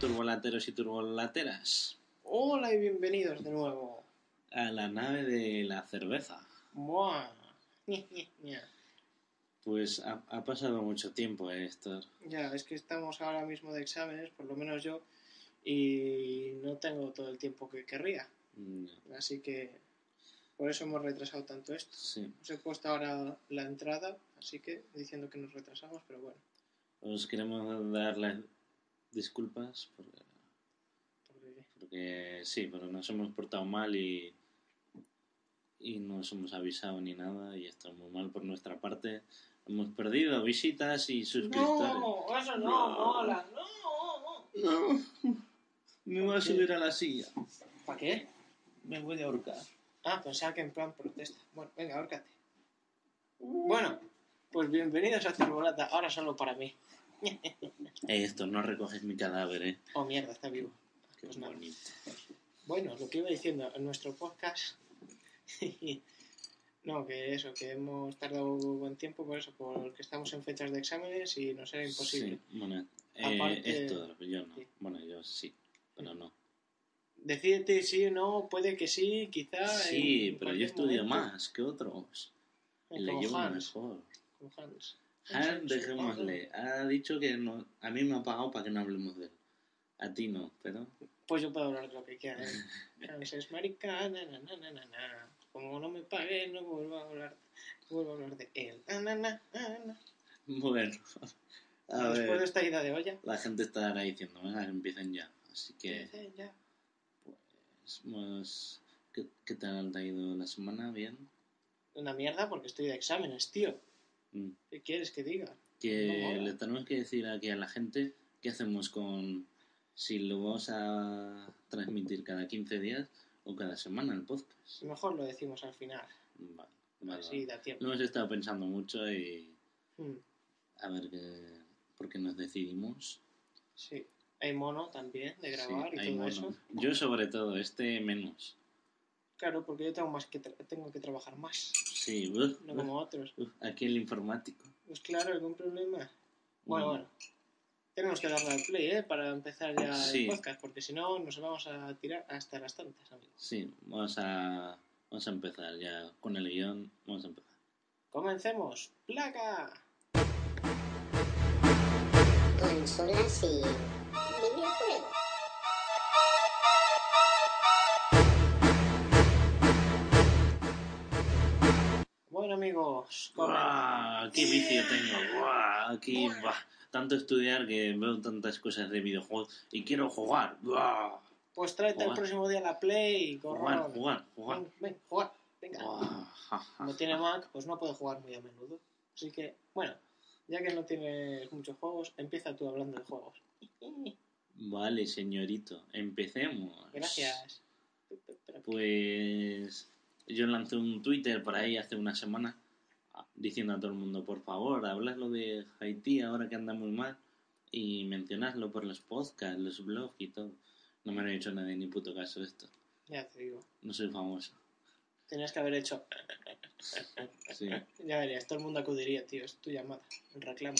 turbolateros y turbolateras. Hola y bienvenidos de nuevo. A la nave de la cerveza. Buah. Pues ha, ha pasado mucho tiempo, eh, Héctor. Ya, es que estamos ahora mismo de exámenes, por lo menos yo, y no tengo todo el tiempo que querría. Así que por eso hemos retrasado tanto esto. Sí, Os he puesto ahora la entrada, así que diciendo que nos retrasamos, pero bueno. os queremos dar las disculpas porque, porque- sí, pero nos hemos portado mal y, y no os hemos avisado ni nada y está muy mal por nuestra parte. Hemos perdido visitas y suscriptores. No, eso no, No. mola, no. No, me voy a subir a la silla. ¿Para qué? Me voy a ahorcar. Ah, pensaba que en plan protesta. Bueno, venga, ahórcate. Bueno, pues bienvenidos a Turbolata, ahora solo para mí. Esto, no recoges mi cadáver, eh. Oh, mierda, está vivo. Qué Pues nada. bonito. Bueno, lo que iba diciendo, en nuestro podcast... no, que eso, que hemos tardado buen tiempo por eso, porque estamos en fechas de exámenes y nos era imposible. Sí, bueno, eh, Aparte- esto, yo no. Sí. Bueno, yo sí, pero no. Decídete sí o no, puede que sí, quizá... Sí, pero yo estudio momento. más que otros. Eh, Y le llevo Hans, mejor. Hans. Han, dejémosle. Ha dicho que no, a mí me ha pagado para que no hablemos de él. A ti no, pero... Pues yo puedo hablar de lo que quiera. es marica, na, na, na, na, na. Como no me pague, no vuelvo a hablar, no vuelvo a hablar de él. Na, na, na, na. Bueno, a Después de ver. esta ida de olla, La gente estará diciendo, venga, empiecen ya. Así que, eh, ya. pues, pues, ¿qué, ¿qué tal te ha ido la semana? ¿Bien? Una mierda porque estoy de exámenes, tío. Mm. ¿Qué quieres que diga? que No le tenemos que decir aquí a la gente qué hacemos con si lo vamos a transmitir cada 15 días o cada semana el podcast. Mejor lo decimos al final. Vale, vale, Así vale. da tiempo. Lo hemos estado pensando mucho y Mm, a ver qué, por qué nos decidimos. sí. Hay mono también de grabar Sí, y todo mono. eso. Yo sobre todo, este menos. Claro, porque yo tengo, más que tra- tengo que trabajar más, Sí, uf, no como otros. uf, aquí el informático. Pues claro, algún problema. Bueno, Mm. bueno. Tenemos que darle al play, ¿eh? Para empezar ya Sí. el podcast, porque si no nos vamos a tirar hasta las tantas, amigos. Sí, vamos a, vamos a empezar ya con el guion. Vamos a empezar. ¡Comencemos! ¡Placa! Consolas y Amigos. ¡Qué vicio tengo! ¡Guau! Aquí, buah, tanto estudiar que veo tantas cosas de videojuegos y quiero jugar. ¡Guau! pues tráete el Jugar. próximo día la play, Jugar, gorrón. jugar, jugar. Ven, ven, jugar. Venga. Ja. tiene Mac, pues no puede jugar muy a menudo. Así que, bueno, ya que no tienes muchos juegos, empieza tú hablando de juegos. Vale, señorito, empecemos. Gracias. Pues yo lancé un Twitter por ahí hace una semana ah, diciendo a todo el mundo, por favor, habladlo de Haití ahora que anda muy mal y mencionadlo por los podcasts, los blogs y todo. No me han hecho nadie ni puto caso esto. Ya te digo. No soy famoso. Tenías que haber hecho. Sí. Ya verías, todo el mundo acudiría, tío. Es tu llamada, el reclamo.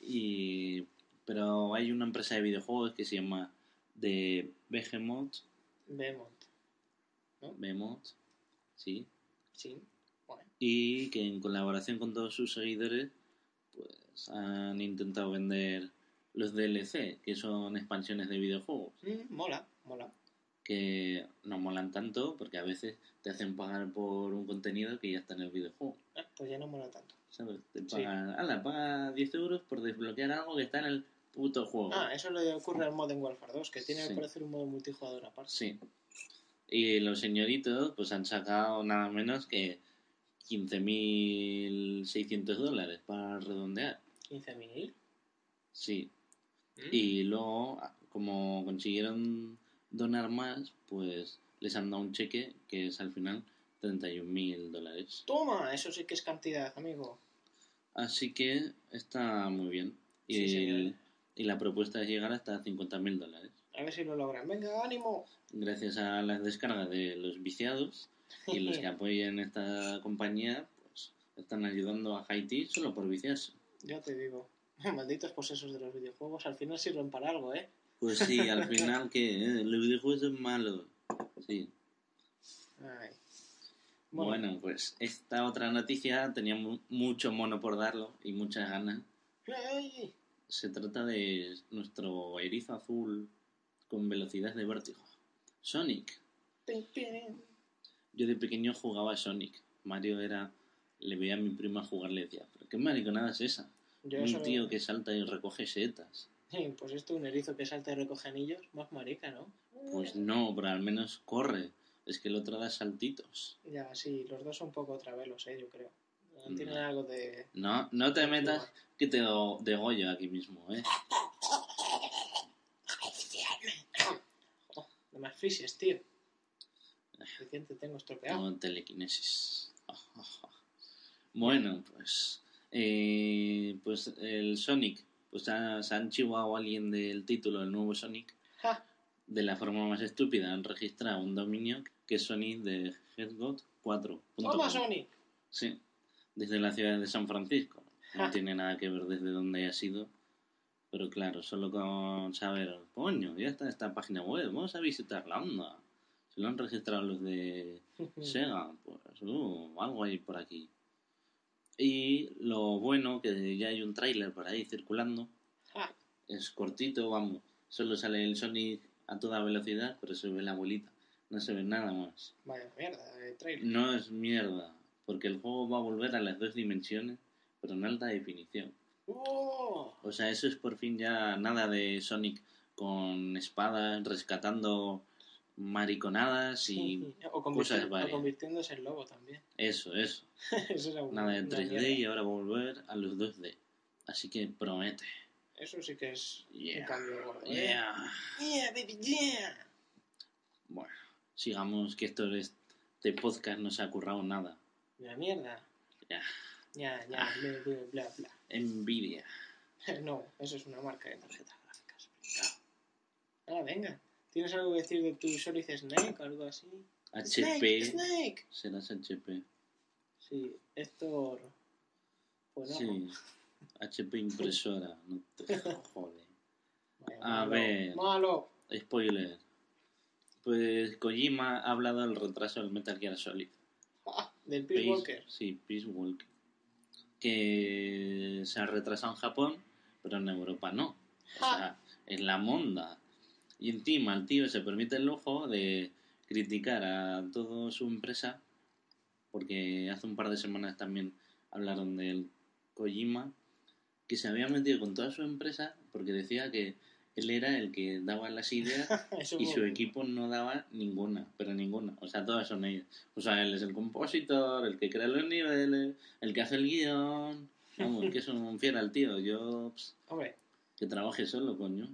Y... Pero hay una empresa de videojuegos que se llama The Behemoth. Vemos. Behemoth, sí. Sí. Bueno. y que en colaboración con todos sus seguidores pues han intentado vender los DLC que son expansiones de videojuegos Mm, mola, mola. que no molan tanto porque a veces te hacen pagar por un contenido que ya está en el videojuego Ah, pues ya no mola tanto. ¿sabes? te Sí. pagan ala paga 10 euros por desbloquear algo que está en el puto juego Ah, eso le ocurre al Modern Warfare 2, que tiene Sí. que parecer un modo multijugador aparte. sí y los señoritos pues han sacado nada menos que 15.600 dólares para redondear 15.000. sí Mm. Y luego, como consiguieron donar más, pues les han dado un cheque que es al final 31.000 dólares. Toma, eso sí que es cantidad, amigo. Así que está muy bien. Y, Sí, y la propuesta es llegar hasta 50.000 dólares. A ver si lo logran. Venga, ánimo. Gracias a las descargas de los viciados y los que apoyen esta compañía, pues están ayudando a Haití solo por viciarse. Ya te digo. Malditos posesos de los videojuegos, al final sirven para algo, ¿eh? Pues sí, al final que eh, los videojuegos son malos. Sí. Ay. Bueno. pues esta otra noticia tenía mu- mucho mono por darlo y muchas ganas. Ay. Se trata de nuestro erizo azul con velocidad de vértigo. Sonic. Yo de pequeño jugaba a Sonic. Mario era... Le veía a mi prima jugar, le decía, pero qué mariconada es esa. Yo Un tío que salta y recoge setas. Sí, Pues esto, un erizo que salta y recoge anillos, más marica, ¿no? Pues no, pero al menos corre. Es que el otro da saltitos. Ya, sí, los dos son un poco travelos, ¿eh? Yo creo. Tienen No. algo de... No, no te metas que te degollo aquí mismo, ¿eh? Más fises, tío. Suficiente tengo estropeado. No telequinesis. Bueno, pues... eh, pues el Sonic. Pues ha- se han chivado a alguien del título del nuevo Sonic. ¡Ja! De la forma más estúpida han registrado un dominio que es Sonic de Headgot 4. ¡Toma, Sony! Sí, desde la ciudad de San Francisco. No Ja. tiene nada que ver desde dónde haya sido. Pero claro, solo con saber, coño, ya está esta página web, vamos a visitarla, onda. Si lo han registrado los de Sega, pues uh, algo hay por aquí. Y lo bueno, que ya hay un tráiler por ahí circulando, ¡Ja! es cortito, vamos. Solo sale el Sonic a toda velocidad, pero se ve la abuelita. No se ve nada más. Vaya mierda de trailer. No es mierda, porque el juego va a volver a las dos dimensiones, pero en alta definición. ¡Oh! O sea, eso es por fin ya nada de Sonic con espadas, rescatando mariconadas y o, cosas convirti- o varias. convirtiéndose en lobo también. eso, eso. Eso un- Nada de una 3D mierda. y ahora volver a los 2D. Así que promete. Eso sí que es Yeah. un cambio gordo. ¿eh? Yeah. Yeah, baby, yeah. Bueno, sigamos que esto es- este podcast no se ha currado nada. Una mierda. Ya. Ya, ya, Ah. bla, bla, bla, bla. Envidia. No, eso es una marca de tarjetas gráficas. Ah, venga. ¿Tienes algo que decir de tu Solid Snake o algo así? HP. Snake, Snake. Serás HP. Sí, Héctor. Pues no. Sí. HP impresora. No te jode. Vaya, A malo, ver. Malo. Spoiler. Pues Kojima ha hablado del retraso del Metal Gear Solid. Ah, del Peace Walker. Sí, Peace Walker. Que se ha retrasado en Japón, pero en Europa no. O sea, en la monda. Y encima el tío se permite el lujo de criticar a toda su empresa, porque hace un par de semanas también hablaron del Kojima, que se había metido con toda su empresa porque decía que él era el que daba las ideas y su equipo no daba ninguna, pero ninguna. O sea, todas son ellos. O sea, él es el compositor, el que crea los niveles, el que hace el guion. Vamos, que es un fiel al tío. Yo, ps, Hombre, que trabaje solo, coño.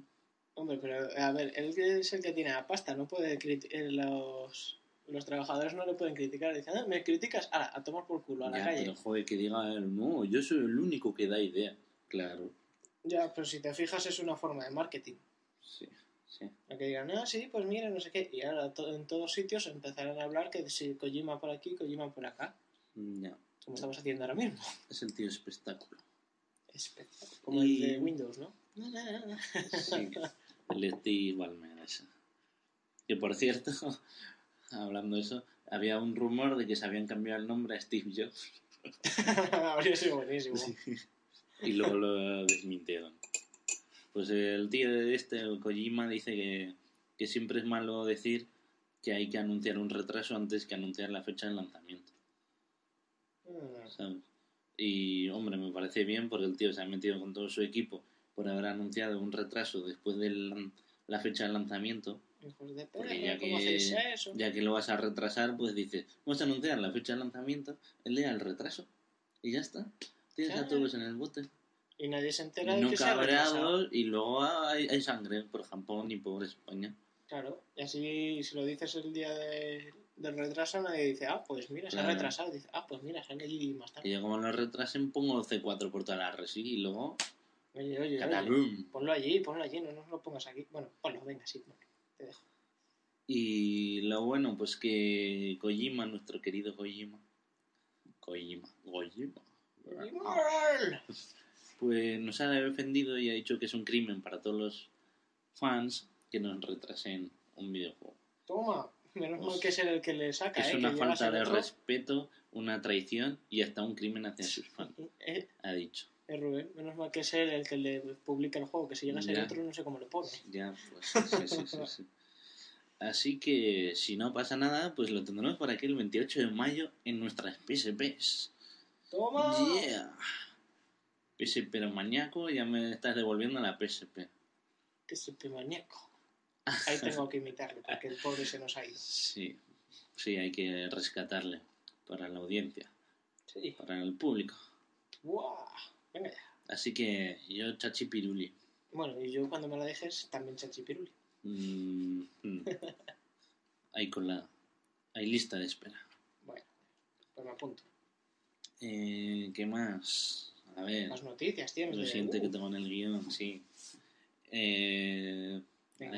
hombre, pero a ver, él es el que tiene la pasta, no puede eh, los los trabajadores no le pueden criticar, dicen, "Ah, me criticas, ahora, a tomar por culo, a la Ya, calle. pero joder, que diga no, yo soy el único que da idea. Claro, Ya, pero si te fijas es una forma de marketing. sí, sí. A que digan, ah, sí, pues mira, no sé qué. Y ahora to- en todos sitios empezarán a hablar que si Kojima por aquí, Kojima por acá. Mm, Ya, Como estamos haciendo ahora mismo. es el tío espectáculo. Espectacular. Como Y- el de Windows, ¿no? Sí, el Steve Ballmer ese. Que por cierto, hablando de eso, había un rumor de que se habían cambiado el nombre a Steve Jobs. Habría sido buenísimo. Y luego lo desmintieron. Pues el tío de este, el Kojima, dice que, que siempre es malo decir que hay que anunciar un retraso antes que anunciar la fecha de lanzamiento. ¿sabes? Y hombre, me parece bien porque el tío se ha metido con todo su equipo por haber anunciado un retraso después de la fecha de lanzamiento. hijos de Porque ya ¿cómo hacéis que, eso? ya que lo vas a retrasar, pues dices, vamos a anunciar la fecha de lanzamiento, el día del retraso. Y ya está. Tienes a Claro. todos en el bote. Y nadie se entera de no que se y luego hay, hay sangre por Japón y por España. Claro, y así si lo dices el día de- del retraso, nadie dice, ah, pues mira, se ha retrasado. Dice, ah, pues mira, han allí más tarde. yo como lo retrasen pongo C4 por toda la resi y luego Oye, oye, oye. Ponlo allí, ponlo allí, no nos lo pongas aquí. Bueno, ponlo, venga, sí, ponlo. Te dejo. Y lo bueno, pues que Kojima, nuestro querido Kojima, Kojima, Kojima, ¡Igual! pues nos ha defendido y ha dicho que es un crimen para todos los fans que nos retrasen un videojuego. Toma, menos mal que es el que le saca, Es ¿eh? una que falta al de otro. respeto, una traición y hasta un crimen hacia sus fans, Eh, ha dicho. eh, Rubén, menos mal que es él el que le publica el juego, que si llega a ser Ya. otro no sé cómo le pone. Ya, pues sí, sí, sí, sí. Así que si no pasa nada, pues lo tendremos por aquí el 28 de mayo en nuestras PSPs. ¡Toma! Yeah. PSP pero maníaco, ya me estás devolviendo la PSP. Te maníaco. Ahí tengo que imitarle, porque el pobre se nos ha ido. Sí, sí, hay que rescatarle para la audiencia, Sí. para el público. ¡Guau! Venga ya. Así que yo, Chachi Piruli. Bueno, y yo cuando me la dejes, también chachipiruli. Mm, mm. Ahí con la. Hay lista de espera. Bueno, pues me apunto. Eh, ¿Qué más? A ver. Más noticias tienes. Lo de- siento que tengo en el guion, sí. Eh,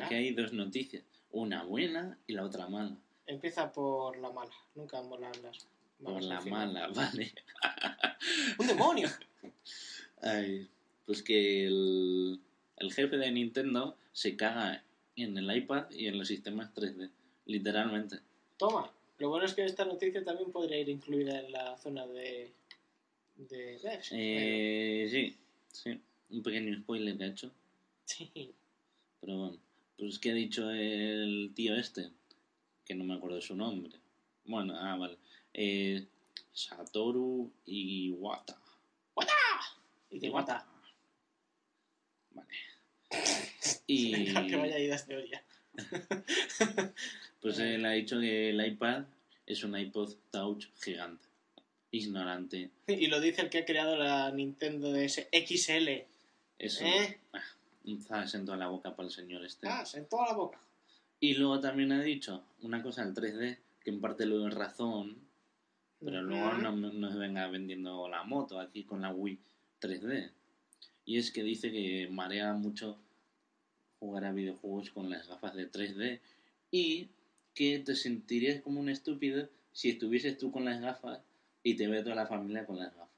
aquí hay dos noticias. Una buena y la otra mala. Empieza por la mala. Nunca molan las Por malas la al final. mala, vale. ¡Un demonio! Ay, pues que el, el jefe de Nintendo se caga en el iPad y en los sistemas 3D. Literalmente. Toma. Lo bueno es que esta noticia también podría ir incluida en la zona de... de devs. Eh, sí, sí. Un pequeño spoiler que ha hecho. Sí. Pero bueno. Pues que ha dicho el tío este. Que no me acuerdo de su nombre. Bueno, ah, vale. Eh, Satoru Iwata. Y te mata. Vale. Y que vaya idas de olla. Pues él ha dicho que el iPad es un iPod Touch gigante. Ignorante. Y lo dice el que ha creado la Nintendo DS XL. Eso. ¿Eh? ah, un zas en toda la boca para el señor este. Ah, en toda la boca. Y luego también ha dicho una cosa del 3D, que en parte lo es razón, pero luego no me- nos venga vendiendo la moto aquí con la Wii 3D. Y es que dice que marea mucho jugar a videojuegos con las gafas de 3D y que te sentirías como un estúpido si estuvieses tú con las gafas y te ve toda la familia con las gafas.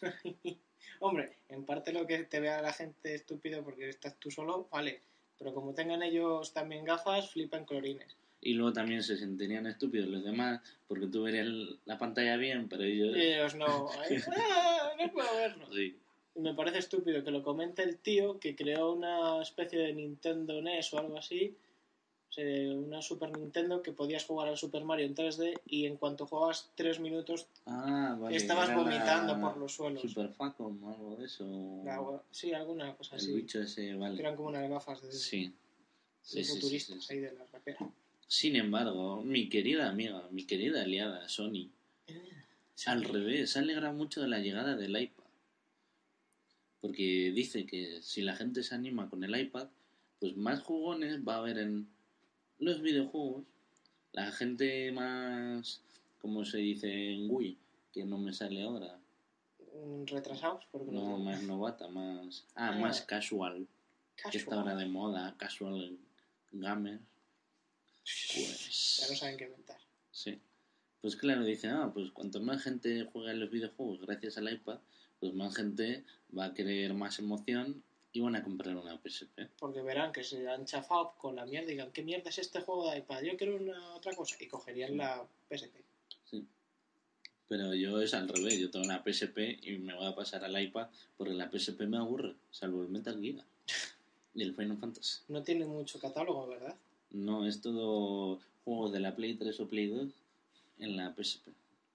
Hombre, en parte lo que te vea la gente estúpido porque estás tú solo, vale. Pero como tengan ellos también gafas, flipan colorines. Y luego también se sentirían estúpidos los demás porque tú verías la pantalla bien, pero ellos... Y ellos no. Ay, ah, no puedo verlo. Sí. Y me parece estúpido que lo comente el tío que creó una especie de Nintendo NES o algo así. Sea, una Super Nintendo que podías jugar al Super Mario en 3D y en cuanto jugabas 3 minutos Ah, vale. estabas vomitando por los suelos. Super Facom o algo de eso. La- sí, alguna cosa El así. bicho ese, Que vale. eran como unas gafas de, Sí. futuristas ahí de la rapera. Sin embargo, mi querida amiga, mi querida aliada Sony, al revés, se alegra mucho de la llegada del iPad. Porque dice que si la gente se anima con el iPad, pues más jugones va a haber en los videojuegos. La gente más, como se dice en Wii, que no me sale ahora. Mm, Retrasados, porque No, no, más novata, más... Ah, Ah. más casual. Que está ahora de moda, casual gamer. Pues... Ya no saben qué inventar. Sí. Pues claro, dicen, ah, pues cuanto más gente juega en los videojuegos gracias al iPad, pues más gente va a querer más emoción y van a comprar una PSP. Porque verán que se han chafado con la mierda y digan, ¿qué mierda es este juego de iPad? Yo quiero una otra cosa. Y cogerían la PSP. Sí. Pero yo es al revés, yo tengo una PSP y me voy a pasar al iPad porque la PSP me aburre, salvo el Metal Gear y el Final Fantasy. No tiene mucho catálogo, ¿verdad? No, es todo juegos de la Play 3 o Play 2 en la PSP.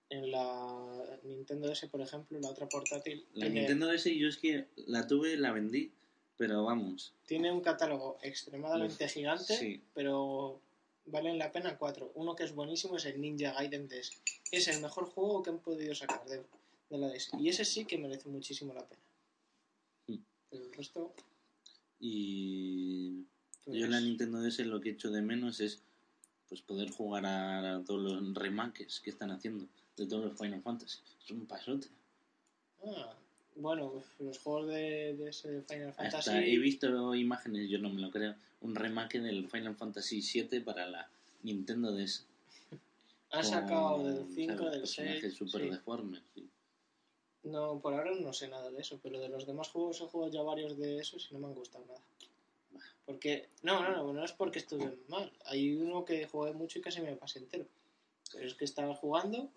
En la Nintendo DS, por ejemplo, la otra portátil, La Nintendo DS yo es que la tuve, la vendí, pero vamos, tiene un catálogo extremadamente Uf, gigante, sí. pero valen la pena cuatro. Uno que es buenísimo es el Ninja Gaiden DS. Es el mejor juego que han podido sacar de, de la DS. Y ese sí que merece muchísimo la pena. Mm. Pero el resto... y pues, yo en la Nintendo DS lo que echo de menos es pues poder jugar a, todos los remakes que están haciendo de todos los Final Fantasy. Es un pasote. ah, Bueno, los juegos de, de ese Final Fantasy. Hasta he visto imágenes, yo no me lo creo, un remake del Final Fantasy VII para la Nintendo DS. Han sacado del 5, ¿sabes? del personajes 6. súper sí. deformes. sí. No, por ahora no sé nada de eso, pero de los demás juegos he jugado ya varios de esos y no me han gustado nada. Porque, no, no, no, no es porque estuve mal. Hay uno que jugué mucho y casi me pasé entero. Pero es que estaba jugando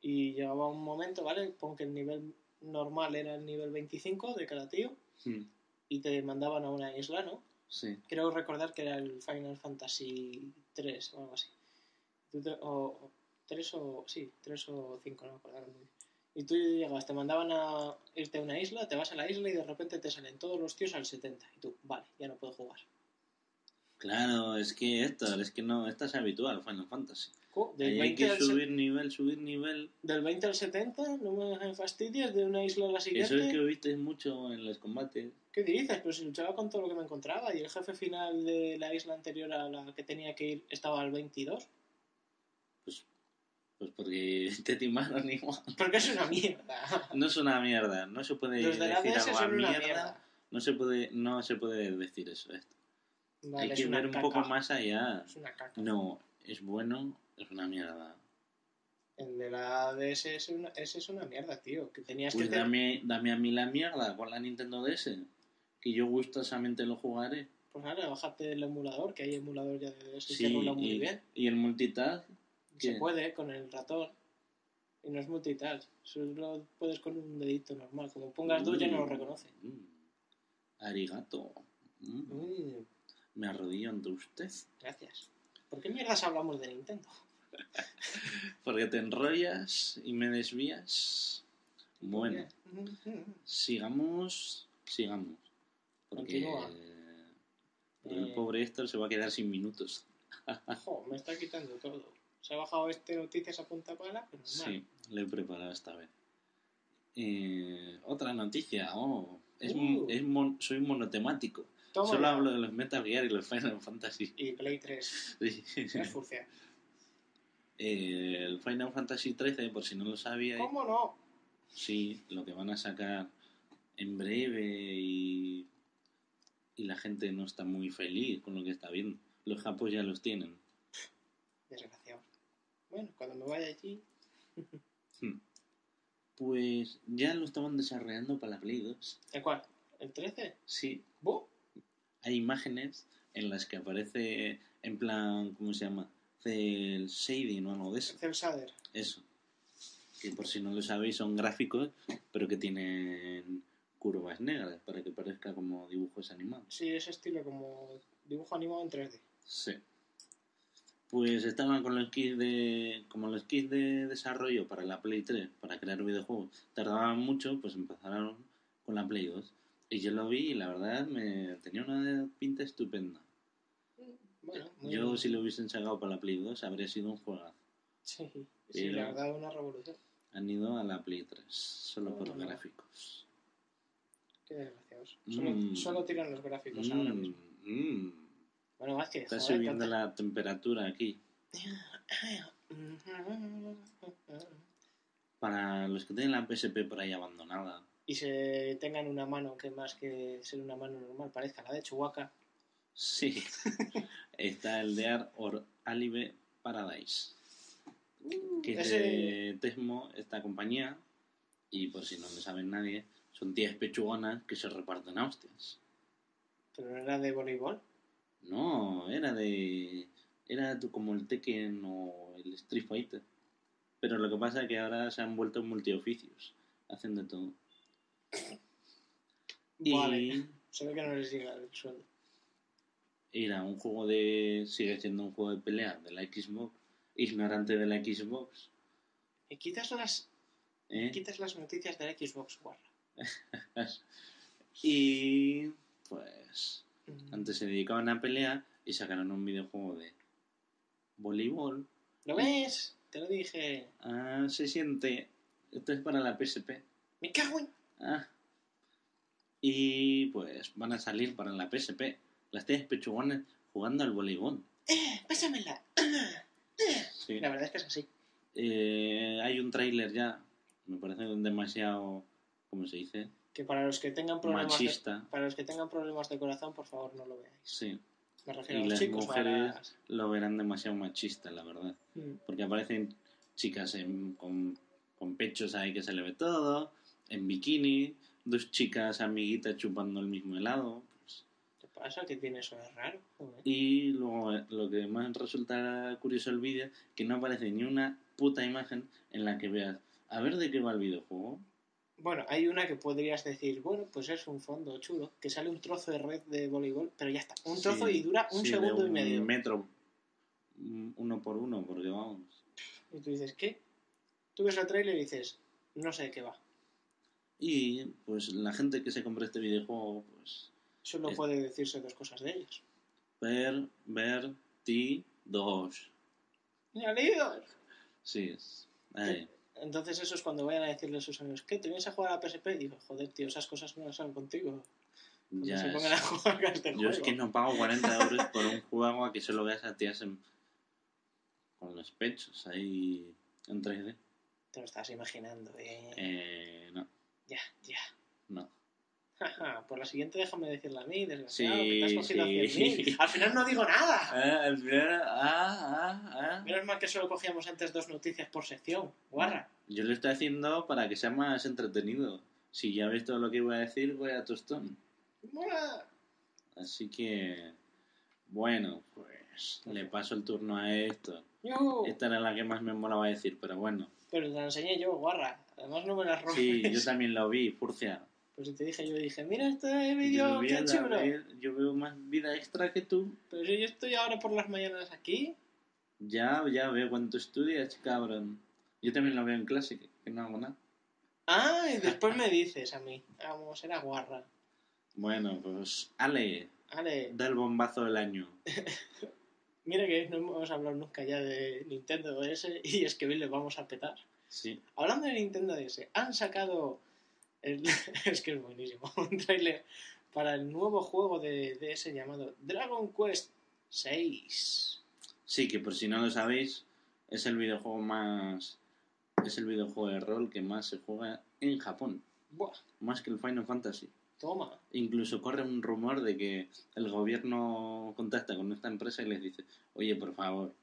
y llegaba un momento, ¿vale? Pon que el nivel normal era el nivel 25 de cada tío Mm, y te mandaban a una isla, ¿no? Sí. Creo recordar que era el Final Fantasy 3 o algo así. O, o 3 o. Sí, 3 o 5, no me acuerdo. Y tú llegas, te mandaban a irte a una isla, te vas a la isla y de repente te salen todos los tíos al 70. Y tú, vale, ya no puedo jugar. Claro, es que esto, es que no, esto es habitual, Final Fantasy. Del Ahí hay 20, que al subir nivel, subir nivel. del 20 al 70, no me fastidies, de una isla a la Eso siguiente. es que viste mucho en los combates. ¿Qué dices? Pero si luchaba con todo lo que me encontraba y el jefe final de la isla anterior a la que tenía que ir estaba al 22. Pues, pues porque te timaron igual. Porque es una mierda. No es una mierda, no se puede Los de la decir algo una mierda. No se puede, no se puede decir eso. esto. Vale, Hay que ver un poco más allá. Es una caca. No, es bueno, es una mierda. El de la DS es una, ese es una mierda, tío. Que tenías Pues que dame, dame a mí la mierda con la Nintendo DS, que yo gustosamente lo jugaré. Pues ahora, bájate el emulador, que hay emulador ya de DS Sí, que rula muy y, bien. y el multitask, Se ¿qué? puede con el ratón. Y no es multitask. Solo puedes con un dedito normal. Como pongas dos ya no lo reconoce. Mm. Arigato. Mm. Mm, Me arrodillo ante usted. gracias. ¿Por qué mierdas hablamos de Nintendo? Porque te enrollas y me desvías. Bueno, sigamos, sigamos. Porque, Continúa. el Eh. pobre Héctor se va a quedar sin minutos. Jo, me está quitando todo. Se ha bajado este noticias a punta pala, pero normal. Sí, lo he preparado esta vez. Eh, otra noticia. Oh, es, Uh. es mon- soy monotemático. Toma Solo hablo de los Metal Gear y los Final Fantasy. Y Play 3. Sí. Es furcia. Eh, el Final Fantasy 13, por si no lo sabía, ¿Cómo no? sí, lo que van a sacar en breve y, y la gente no está muy feliz con lo que está viendo. Los japos ya los tienen. Desgraciado. Bueno, cuando me vaya allí. Pues ya lo estaban desarrollando para la Play 2. ¿El cuál? ¿El 13? Sí, ¿Bu? hay imágenes en las que aparece en plan, ¿cómo se llama? Cel shading o algo de eso. Cel Shader. Eso. Que por si no lo sabéis son gráficos, pero que tienen curvas negras para que parezca como dibujos animados. Sí, ese estilo como dibujo animado en 3D. Sí. Pues estaban con los kits de. como los kits de desarrollo para la Play 3, para crear videojuegos, tardaban mucho, pues empezaron con la Play 2. Y yo lo vi y la verdad me tenía una pinta estupenda. Bueno, Yo bien. si lo hubiesen sacado para la Play 2 habría sido un juego. Sí, sí la verdad, una revolución. Han ido a la Play 3, solo por No, gráficos. Qué desgraciados. Solo, Mm. solo tiran los gráficos ahora Mm, mismo. mm. Bueno, más que. Está joder, subiendo la temperatura aquí. Para los que tienen la PSP por ahí abandonada. Y se tengan una mano que más que ser una mano normal parezca la de Chihuahua. Sí. Está el de or Alive Paradise. Que es de Tesmo, esta compañía. Y por si no lo sabe nadie, son tías pechugonas que se reparten a hostias. Pero no era de voleibol. No, era de. Era como el Tekken o el Street Fighter. Pero lo que pasa es que ahora se han vuelto multioficios. Hacen de todo. Y Vale. Se ve que no les llega el sueldo. Era un juego de. Sigue siendo un juego de pelea de la Xbox. Ignorante de la Xbox. Y quitas las, ¿eh? quitas las noticias de la Xbox One. Y. Pues. Mm. Antes se dedicaban a pelear y sacaron un videojuego de voleibol. ¿Lo ves? Te lo dije. Ah, se siente. Esto es para la PSP. Me cago en... Ah. Y pues van a salir para la PSP. Las tías pechugones jugando al voleibol. ¡Eh! ¡Pásamela! Sí. La verdad es que es así. Eh, hay un tráiler ya. Me parece demasiado ¿cómo se dice? Que para los que tengan problemas de, Machista. para los que tengan problemas de corazón, por favor, no lo veáis. Sí. Me refiero Y a los las chicos mujeres lo verán demasiado machista, la verdad. Mm. Porque aparecen chicas en- con, con pechos ahí que se le ve todo, en bikini, dos chicas amiguitas chupando el mismo helado. Pues. ¿Qué pasa? ¿Qué tiene eso de raro? Joder. Y luego lo que más resulta curioso del vídeo, que no aparece ni una puta imagen en la que veas, a ver de qué va el videojuego. Bueno, hay una que podrías decir, bueno, pues es un fondo chulo, que sale un trozo de red de voleibol, pero ya está. Un trozo Sí, y dura un sí, de segundo y un medio. metro, mm, uno por uno, porque vamos. Y tú dices, ¿qué? Tú ves el trailer y dices, no sé de qué va. Y pues la gente que se compra este videojuego, pues Solo Es- puede decirse dos cosas de ellos. ver, ver, ti, dos. ¡Ya leído! Sí, ahí. Entonces eso es cuando vayan a decirle a sus amigos, ¿qué? ¿Te vienes a jugar a la PSP? Y digo, joder, tío, esas cosas no las hago contigo. Ya se es- pongan a jugar a este Yo juego. es que no pago 40 euros por un juego a que solo veas a tías en- con los pechos ahí en 3D. Te lo estás imaginando, eh. Eh, no, Ya, ya. no. Jaja, por la siguiente déjame decirla a mí, desgraciado, Sí, que te has cogido sí. 100.000. Al final no digo nada. Ah, al final, ah, ah, ah. Menos mal que solo cogíamos antes dos noticias por sección. Guarra. Yo lo estoy haciendo para que sea más entretenido. Si ya ves todo lo que iba a decir, voy a tostón. Mola. Así que, bueno, pues le paso el turno a esto. Esta era la que más me molaba decir, pero bueno. Pero te la enseñé yo, guarra. Además no me la robes. Sí, yo también lo vi, Furcia. Pues si te dije, yo dije, mira este Yo, vídeo, qué chulo. yo veo más vida extra que tú. Pero si yo estoy ahora por las mañanas aquí. Ya, ya veo cuánto estudias, cabrón. Yo también lo veo en clase, que, que no hago nada. Ah, y después me dices a mí. Vamos, era guarra. Bueno, pues, Ale, Vale, da el bombazo del año. mira que no hemos hablado nunca ya de Nintendo DS y es que hoy le vamos a petar. Sí, Hablando de Nintendo DS, han sacado. es que es buenísimo. Un trailer para el nuevo juego de DS llamado Dragon Quest 6. sí, que por si no lo sabéis, es el videojuego más. Es el videojuego de rol que más se juega en Japón. Buah, Más que el Final Fantasy. toma. Incluso corre un rumor de que el gobierno contacta con esta empresa y les dice, oye, por favor,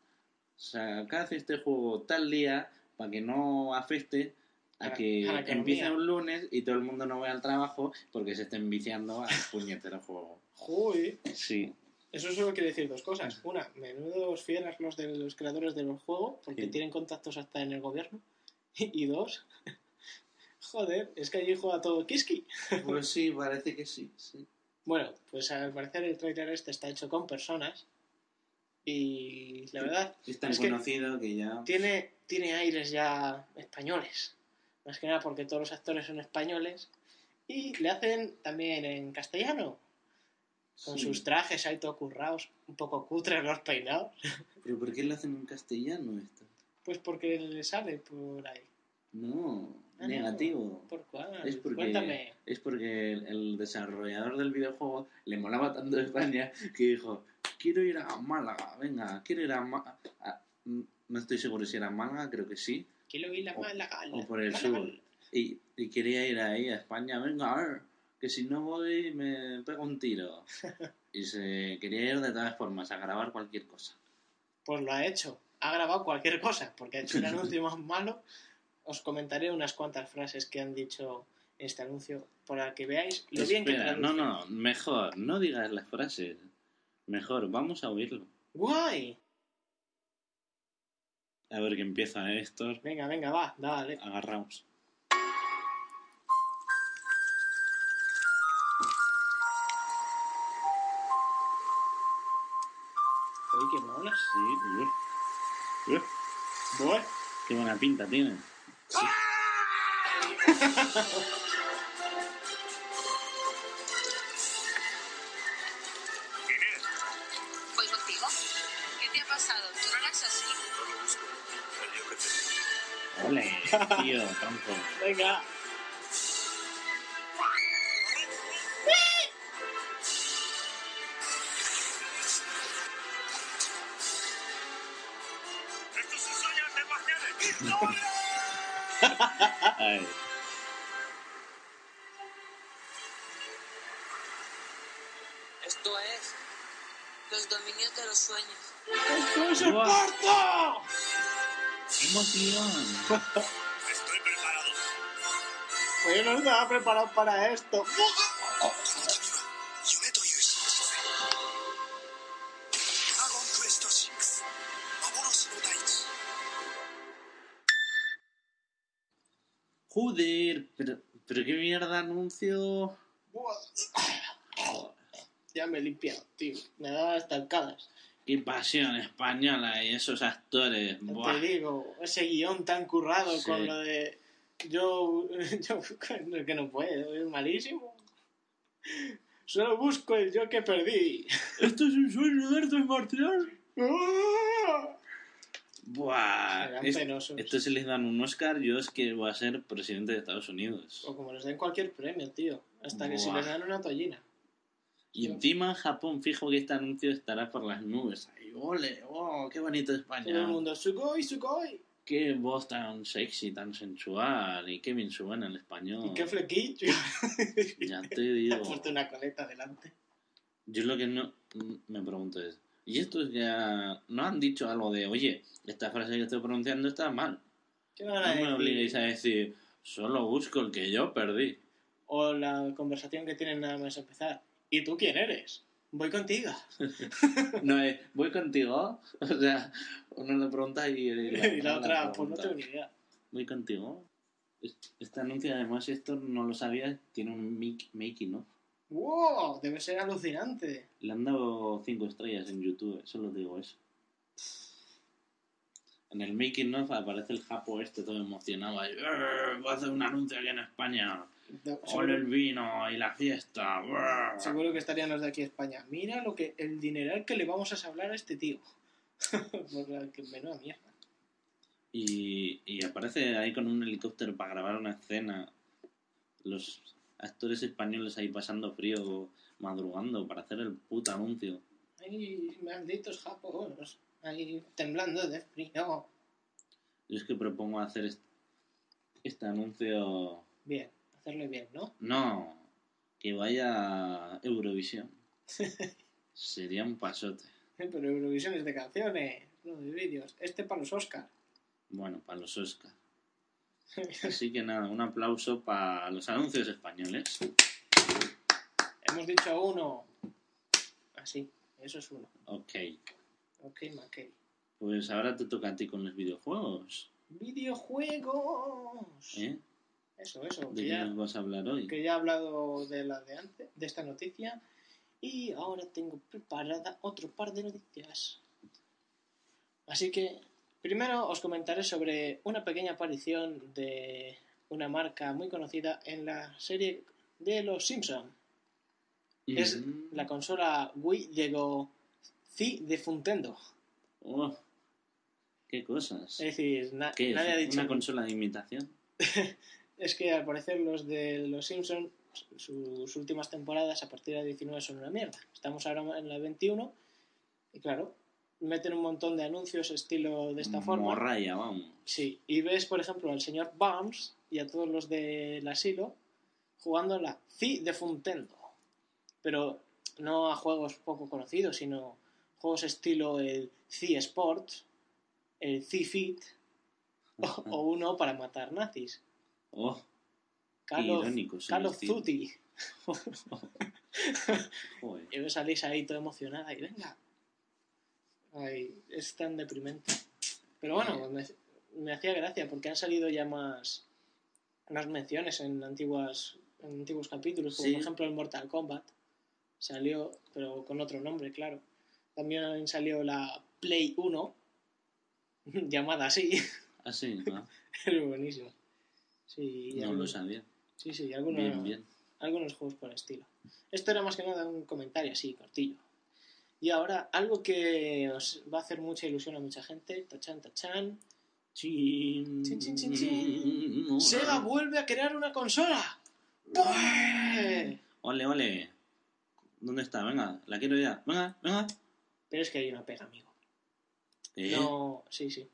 sacad este juego tal día para que no afecte a que a empiece un lunes y todo el mundo no vaya al trabajo porque se estén viciando al puñetero juego. Joder. Sí, Eso solo quiere decir dos cosas. Una, menudos fieras los de los creadores de los juegos, porque Sí. tienen contactos hasta en el gobierno. Y dos, joder, es que allí juega todo Kiski. pues sí, parece que sí. sí. Bueno, pues al parecer el trailer este está hecho con personas. Y la verdad, Es tan Es que- conocido que ya... tiene, tiene aires ya españoles. Más que nada porque todos los actores son españoles. Y le hacen también en castellano. Con Sí. sus trajes ahí todo currados, un poco cutres los peinados. ¿Pero por qué lo hacen en castellano esto? Pues porque le sale por ahí. No, Ah, no. negativo. ¿Por cuál? Es porque, Cuéntame. es porque el, el desarrollador del videojuego le molaba tanto España que dijo, quiero ir a Málaga, venga, quiero ir a Málaga. No estoy seguro si era Málaga, creo que sí. Quiero ir a o- Málaga. o por el sur. Y, y quería ir ahí a España, venga, a ver, que si no voy me pego un tiro. Y se quería ir de todas formas, a grabar cualquier cosa. Pues lo ha hecho. Ha grabado cualquier cosa, porque ha hecho un anuncio más malo. Os comentaré unas cuantas frases que han dicho este anuncio para que veáis lo bien que Espera, no, no, mejor, no digas las frases. Mejor, vamos a oírlo. ¡Guay! A ver que empieza Héctor. Venga, venga, va, dale. Agarramos. Qué mola. Sí. Uy, Bueno, qué buena pinta tiene. ¿Voy Ole, tío, tronco. Venga. Ay. Esto es los dominios de los sueños. ¡Esto es el parto! emoción! Estoy preparado. Pues yo no estaba preparado para esto. Joder, pero, pero qué mierda anuncio. Ya me he limpiado, tío. Me daba hasta alcadas. Qué pasión española y esos actores. Buah. Te digo, ese guion tan currado Sí. con lo de. Yo. Yo. que no puedo, es malísimo. Solo busco el yo que perdí. Esto es un sueño de arte marcial. ¡Ah! Buah. Serán Es- esto si les dan un Oscar, yo es que voy a ser presidente de Estados Unidos. O como les den cualquier premio, tío. Hasta que si les dan una toallina. Y encima en Japón, fijo que este anuncio estará por las nubes. Ay, ole, oh, qué bonito España. Todo el mundo, Sugoi, Sugoi. Qué voz tan sexy, tan sensual. Y qué bien suena el español. Y qué flequillo. Ya te digo. han puesto una coleta delante. Yo lo que no me pregunto es, ¿y estos ya no han dicho algo de, oye, esta frase que estoy pronunciando está mal? ¿Qué van No me decir? obliguéis a decir, solo busco el que yo perdí. O la conversación que tienen nada más empezar. ¿Y tú quién eres? Voy contigo. No es, voy contigo. O sea, uno le pregunta y, Y la otra, pues no tengo ni idea. Voy contigo. Es- Este anuncio, además, esto no lo sabía, tiene un make- making of. ¡Wow! Debe ser alucinante. Le han dado 5 estrellas en YouTube, solo digo eso. En el making of aparece el japo este todo emocionado. ahí, "Eh, Voy a hacer un anuncio aquí en España. No, Ole el vino y la fiesta. brr". seguro que estarían los de aquí a España. Mira lo que el dineral que le vamos a hablar a este tío. Por la que menuda mierda. Y, y aparece ahí con un helicóptero para grabar una escena. Los actores españoles ahí pasando frío, madrugando para hacer el puto anuncio. Ay, malditos japos. Ahí temblando de frío. Yo es que propongo hacer est- este anuncio. Bien, ¿no? No, que vaya a Eurovisión. Sería un pasote. Pero Eurovisión es de canciones, no de vídeos. Este para los Oscar. Bueno, para los Oscar. Así que nada, un aplauso para los anuncios españoles. Hemos dicho uno. Así, eso es uno. Ok, Ok, Mackey. pues ahora te toca a ti con los videojuegos. Videojuegos. ¿eh? Eso, eso. ¿De Que qué ya, nos vas a hablar hoy? que ya he hablado de la de antes, de esta noticia. Y ahora tengo preparada otro par de noticias. Así que, primero os comentaré sobre una pequeña aparición de una marca muy conocida en la serie de Los Simpson. Es Mm. la consola Wii llegó C de Funtendo. Oh, qué cosas. Es decir, na- ¿Qué es? nadie ha dicho. ¿Una consola de imitación? Es que al parecer los de Los Simpsons, sus últimas temporadas a partir de la 19 son una mierda. Estamos ahora en la 21 y claro, meten un montón de anuncios estilo de esta forma. Morralla, vamos. Sí, y ves por ejemplo al señor Barnes y a todos los del asilo jugando a la C de Funtendo. Pero no a juegos poco conocidos, sino juegos estilo el C Sport, el C Fit o, o uno para matar nazis. Oh, Call Qué of, irónico Call of. Duty. Y me salís ahí toda emocionada y venga. Ay, es tan deprimente. Pero bueno, me, me hacía gracia porque han salido ya más, más menciones en antiguas en antiguos capítulos, como Sí. por ejemplo el Mortal Kombat. Salió, pero con otro nombre, claro. También salió la Play 1, llamada así. Así, ¿no? Era buenísimo. Sí, y No algún- lo sabía. Sí, sí, algunos, Bien, bien. algunos juegos por el estilo. Esto era más que nada un comentario así, cortillo. Y ahora, algo que os va a hacer mucha ilusión a mucha gente, tachan, tachan, Chin, Chin, chin, chin, chin. Sega vuelve a crear una consola. ¡Bueh! Ole, ole. ¿Dónde está? Venga, la quiero ya. Venga, venga. Pero es que hay una pega, amigo. ¿Qué? No, sí, sí.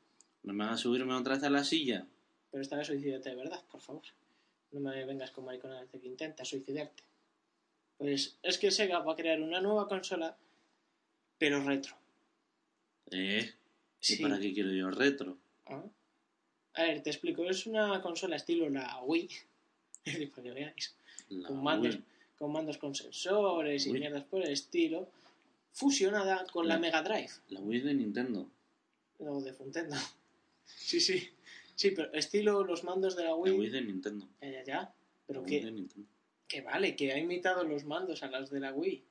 ¿No me vas a subirme otra vez a la silla? Pero esta vez suicídate de verdad, por favor. No me vengas con mariconadas de que intentas suicidarte. Pues es que Sega va a crear una nueva consola pero retro. ¿Eh? ¿Y Sí. para qué quiero yo retro? Ah. A ver, te explico. Es una consola estilo la Wii. para que veáis. La Con mandos, Wii. con mandos con sensores y mierdas por el estilo. Fusionada con la La- Mega Drive. La Wii de Nintendo. O de Funtendo. Sí, sí. Sí, pero estilo los mandos de la La Wii. Wii de Nintendo. Ya, ya, ya. La Pero Wii de que, Nintendo. que vale, que ha imitado los mandos a los de la Wii.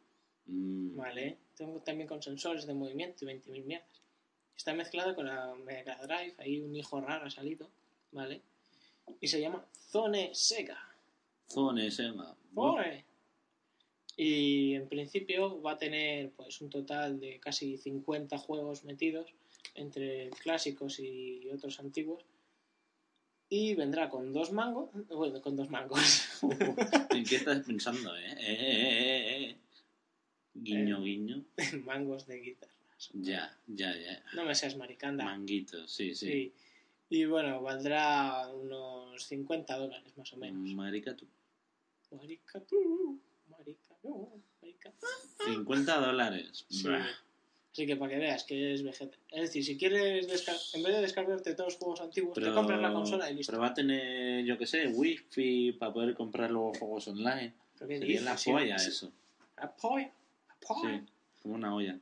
Mm, Vale. Tengo también con sensores de movimiento y 20.000 mierdas. Está mezclado con la Mega Drive. Ahí un hijo raro ha salido. Vale. Y se llama Zone Sega. Zone, Sega. Zone. Y en principio va a tener pues un total de casi 50 juegos metidos entre clásicos y otros antiguos. Y vendrá con dos mangos, bueno, con dos mangos. ¿En qué estás pensando, eh? Eh, eh, eh. Guiño, guiño. mangos de guitarras. Ya, ya, ya. No me seas maricanda. Manguitos, sí, sí. Sí. Y bueno, valdrá unos 50 dólares más o menos. Marica tú. Marica tú, marica no, marica. 50 dólares. Sí. Bah. Así que para que veas que es vegeta. Es decir, si quieres en vez de descargarte todos los juegos antiguos, te compras la consola y listo. Pero va a tener, yo qué sé, wifi para poder comprar luego juegos online. ¿Pero qué Sería dices? la polla sí. eso. La polla, la polla. Sí, como una olla.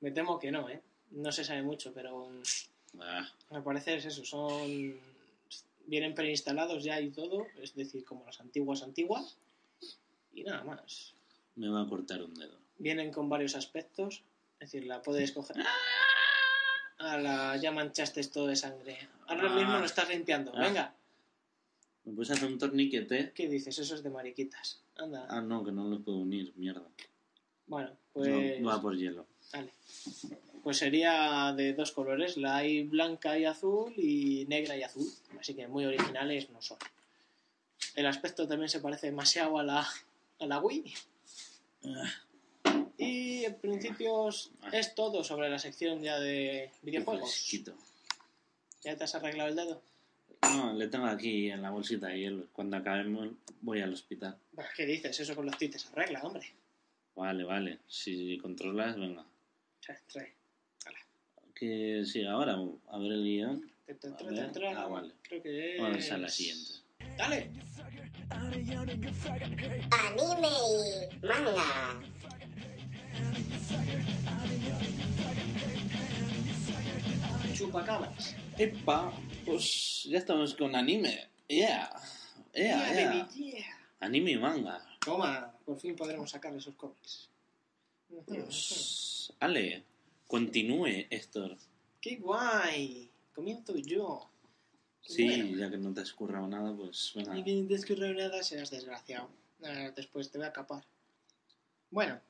Me temo que no, ¿eh? No se sabe mucho, pero mm, Ah, al parecer es eso. Son. Vienen preinstalados ya y todo, es decir, como las antiguas antiguas. Y nada más. me va a cortar un dedo. Vienen con varios aspectos. Es decir, la puedes coger. A la ya manchaste todo de sangre. Ahora Ah. mismo lo estás limpiando. Ah. Venga. ¿Me puedes hacer un torniquete? ¿Qué dices? Eso es de mariquitas. Anda. Ah, no, que no los puedo unir, mierda. Bueno, pues. No, va por hielo. Vale. Pues sería de dos colores, la hay blanca y azul y negra y azul. Así que muy originales no son. El aspecto también se parece demasiado a la, a la Wii. Y en principio es- es todo sobre la sección ya de videojuegos. Fresquito. ¿Ya te has arreglado el dedo? No, le tengo aquí en la bolsita hielo. Cuando acabemos voy al hospital. ¿Qué dices? Eso con los tites se arregla, hombre. Vale, vale. Si controlas, venga. Trae. Que siga ahora, a ver el guion. Ah, vale. Creo que es... Vamos a la siguiente. ¡Dale! Anime y manga. Chupacabras. Epa, pues ya estamos con anime. Yeah. Yeah, Yeah, yeah. baby, yeah. Anime y manga. Toma, por fin podremos sacar esos cómics. Pues, Ale, continúe, Héctor. ¡Qué guay! Comienzo yo. Sí, Bueno. ya que no te has currado nada, pues venga. Y que no te has currado nada, seas desgraciado. Después te voy a capar. Bueno,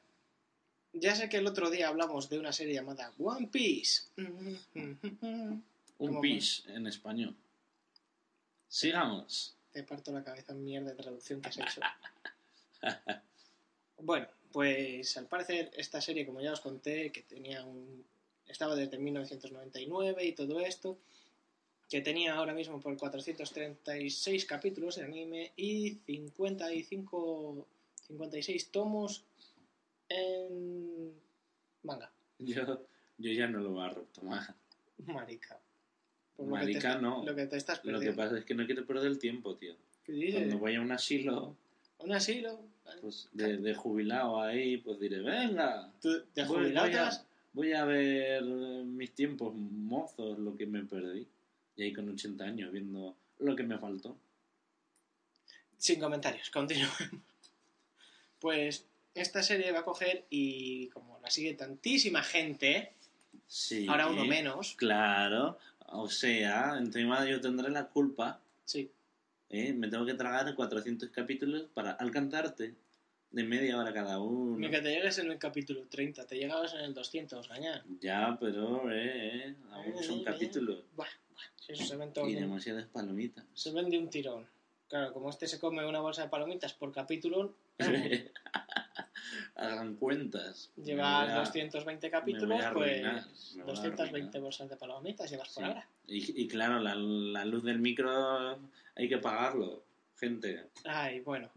ya sé que el otro día hablamos de una serie llamada One Piece. Un ¿Cómo pis en español. Sigamos. Te parto la cabeza en mierda de traducción que has hecho. bueno, pues al parecer esta serie, como ya os conté, que tenía un... estaba desde 1999 y todo esto, que tenía ahora mismo por 436 capítulos de anime y 55, 56 tomos en manga. Yo, yo ya no lo voy a retomar. Marica. Por Marica, lo te, no. Lo que te estás Lo perdiendo. que pasa es que no quiero perder el tiempo, tío. ¿Qué dices? Cuando vaya a un asilo, Un asilo. pues de, de jubilado ahí, pues diré, venga, ¿Tú te Voy- jubilado voy te a- vas? voy a ver eh, mis tiempos mozos, lo que me perdí. Y ahí con 80 años viendo lo que me faltó. Sin comentarios, continuemos. Pues esta serie va a coger y como la sigue tantísima gente, Sí. ahora uno menos, Claro. O sea, encima yo tendré la culpa. sí, ¿eh? Me tengo que tragar 400 capítulos para alcanzarte de media hora cada uno. ni que te llegues en el capítulo 30, te llegabas en el 200, gañar. Ya, pero eh, eh, aún Eh, son capítulos. Si eso se ven todo Y de- demasiadas palomitas. se vende un tirón. Claro, como este se come una bolsa de palomitas por capítulo, Hagan cuentas. llevas a- 220 capítulos, pues arruinar, a 220 arruinar. bolsas de palomitas llevas por ahora. Y, y claro, la, la luz del micro hay que pagarlo, gente. Ay, bueno.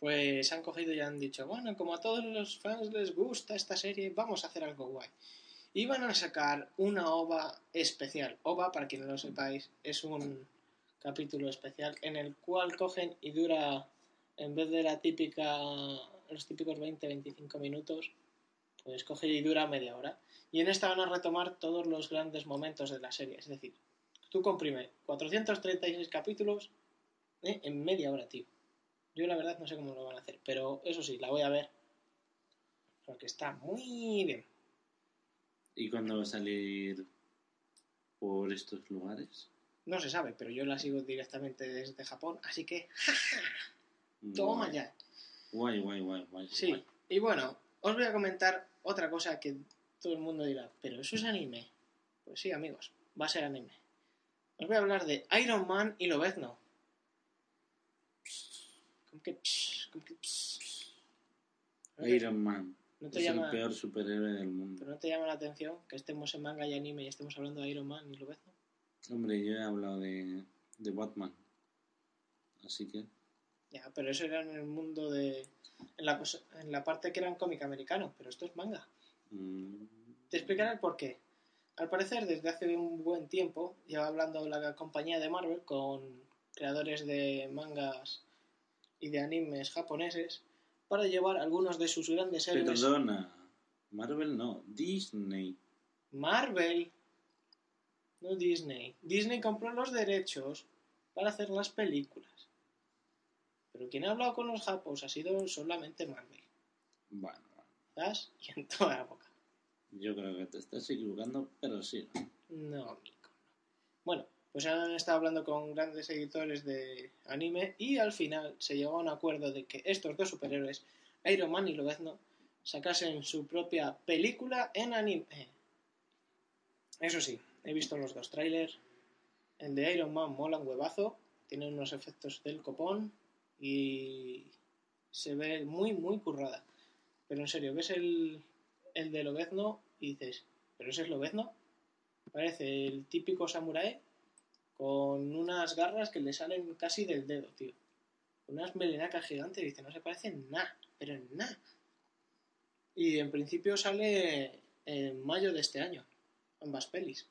pues han cogido y han dicho, bueno, como a todos los fans les gusta esta serie, vamos a hacer algo guay. Y van a sacar una OVA especial. OVA, para quien no lo sepáis, es un capítulo especial en el cual cogen y dura, en vez de la típica, los típicos 20-25 minutos, pues coge y dura media hora. Y en esta van a retomar todos los grandes momentos de la serie. Es decir, tú comprime 436 capítulos ¿eh? en media hora, tío. Yo la verdad no sé cómo lo van a hacer, pero eso sí, la voy a ver. Porque está muy bien. ¿Y cuándo va a salir por estos lugares? No se sabe, pero yo la sigo directamente desde Japón, así que toma ya. Guay, guay, guay, guay. Sí, guay. y bueno, os voy a comentar otra cosa que todo el mundo dirá, pero eso es anime. Pues sí, amigos, va a ser anime. Os voy a hablar de Iron Man y Lobezno. ¿Cómo que? pss? ¿Cómo que? pss? ¿No te- Iron Man. no te es llama- el peor superhéroe del mundo. ¿Pero no te llama la atención que estemos en manga y anime y estemos hablando de Iron Man y Lobezno? Hombre, yo he hablado de, de Batman. Así que... Ya, pero eso era en el mundo de... En la, cosa- en la parte que era un cómic americano, pero esto es manga. mm, Te explicaré el por qué. Al parecer, desde hace un buen tiempo, lleva hablando la compañía de Marvel con creadores de mangas y de animes japoneses para llevar algunos de sus grandes héroes. Perdona. Marvel no. Disney. Marvel, no Disney. Disney compró los derechos para hacer las películas. Pero quien ha hablado con los japos ha sido solamente Marvel. Bueno, bueno. ¿Sabes? Y en toda la boca. Yo creo que te estás equivocando, pero sí. No, amigo. no. Bueno, pues han estado hablando con grandes editores de anime y al final se llegó a un acuerdo de que estos dos superhéroes, Iron Man y Lobezno, sacasen su propia película en anime. Eso sí, he visto los dos trailers. El de Iron Man mola un huevazo, tiene unos efectos del copón y se ve muy, muy currada. Pero en serio, ves el, el de Lobezno y dices, ¿pero ese es Lobezno? Parece el típico samurái con unas garras que le salen casi del dedo, tío. Unas melenacas gigantes, dice, no se parecen nada, pero nada. Y en principio sale en mayo de este año, ambas pelis.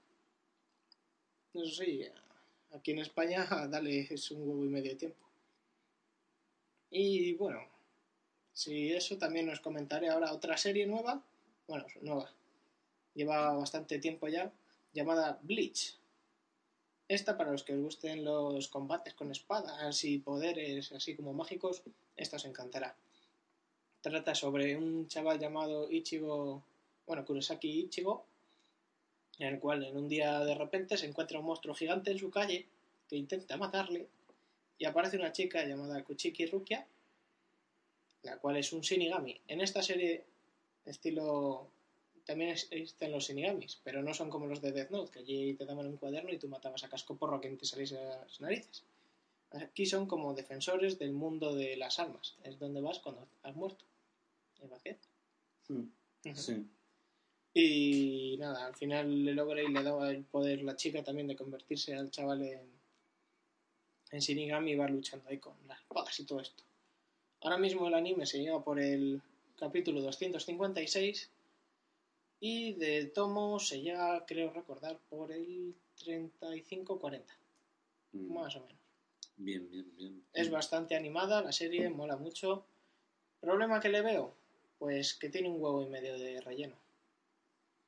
Eso sí, aquí en España dale es un huevo y medio de tiempo. Y bueno, si eso también os comentaré ahora otra serie nueva, bueno, nueva, lleva bastante tiempo ya, llamada Bleach. Esta, para los que os gusten los combates con espadas y poderes así como mágicos, esta os encantará. Trata sobre un chaval llamado Ichigo, bueno, Kurosaki Ichigo, en el cual en un día de repente se encuentra un monstruo gigante en su calle que intenta matarle y aparece una chica llamada Kuchiki Rukia, la cual es un Shinigami. En esta serie, estilo también existen los Shinigamis, pero no son como los de Death Note, que allí te daban un cuaderno y tú matabas a casco porro a quien te saliese las narices. Aquí son como defensores del mundo de las almas, es donde vas cuando has muerto. ¿Es vacío? Mm, Sí. Y nada, al final le logra y le daba el poder la chica también de convertirse al chaval en, en Shinigami va luchando ahí con las espadas y todo esto. Ahora mismo el anime se llega por el capítulo 256 y de tomo se llega, creo recordar, por el 35-40, Mm, más o menos. Bien, bien, bien. Es bastante animada la serie, mola mucho. ¿Problema que le veo? Pues que tiene un huevo y medio de relleno.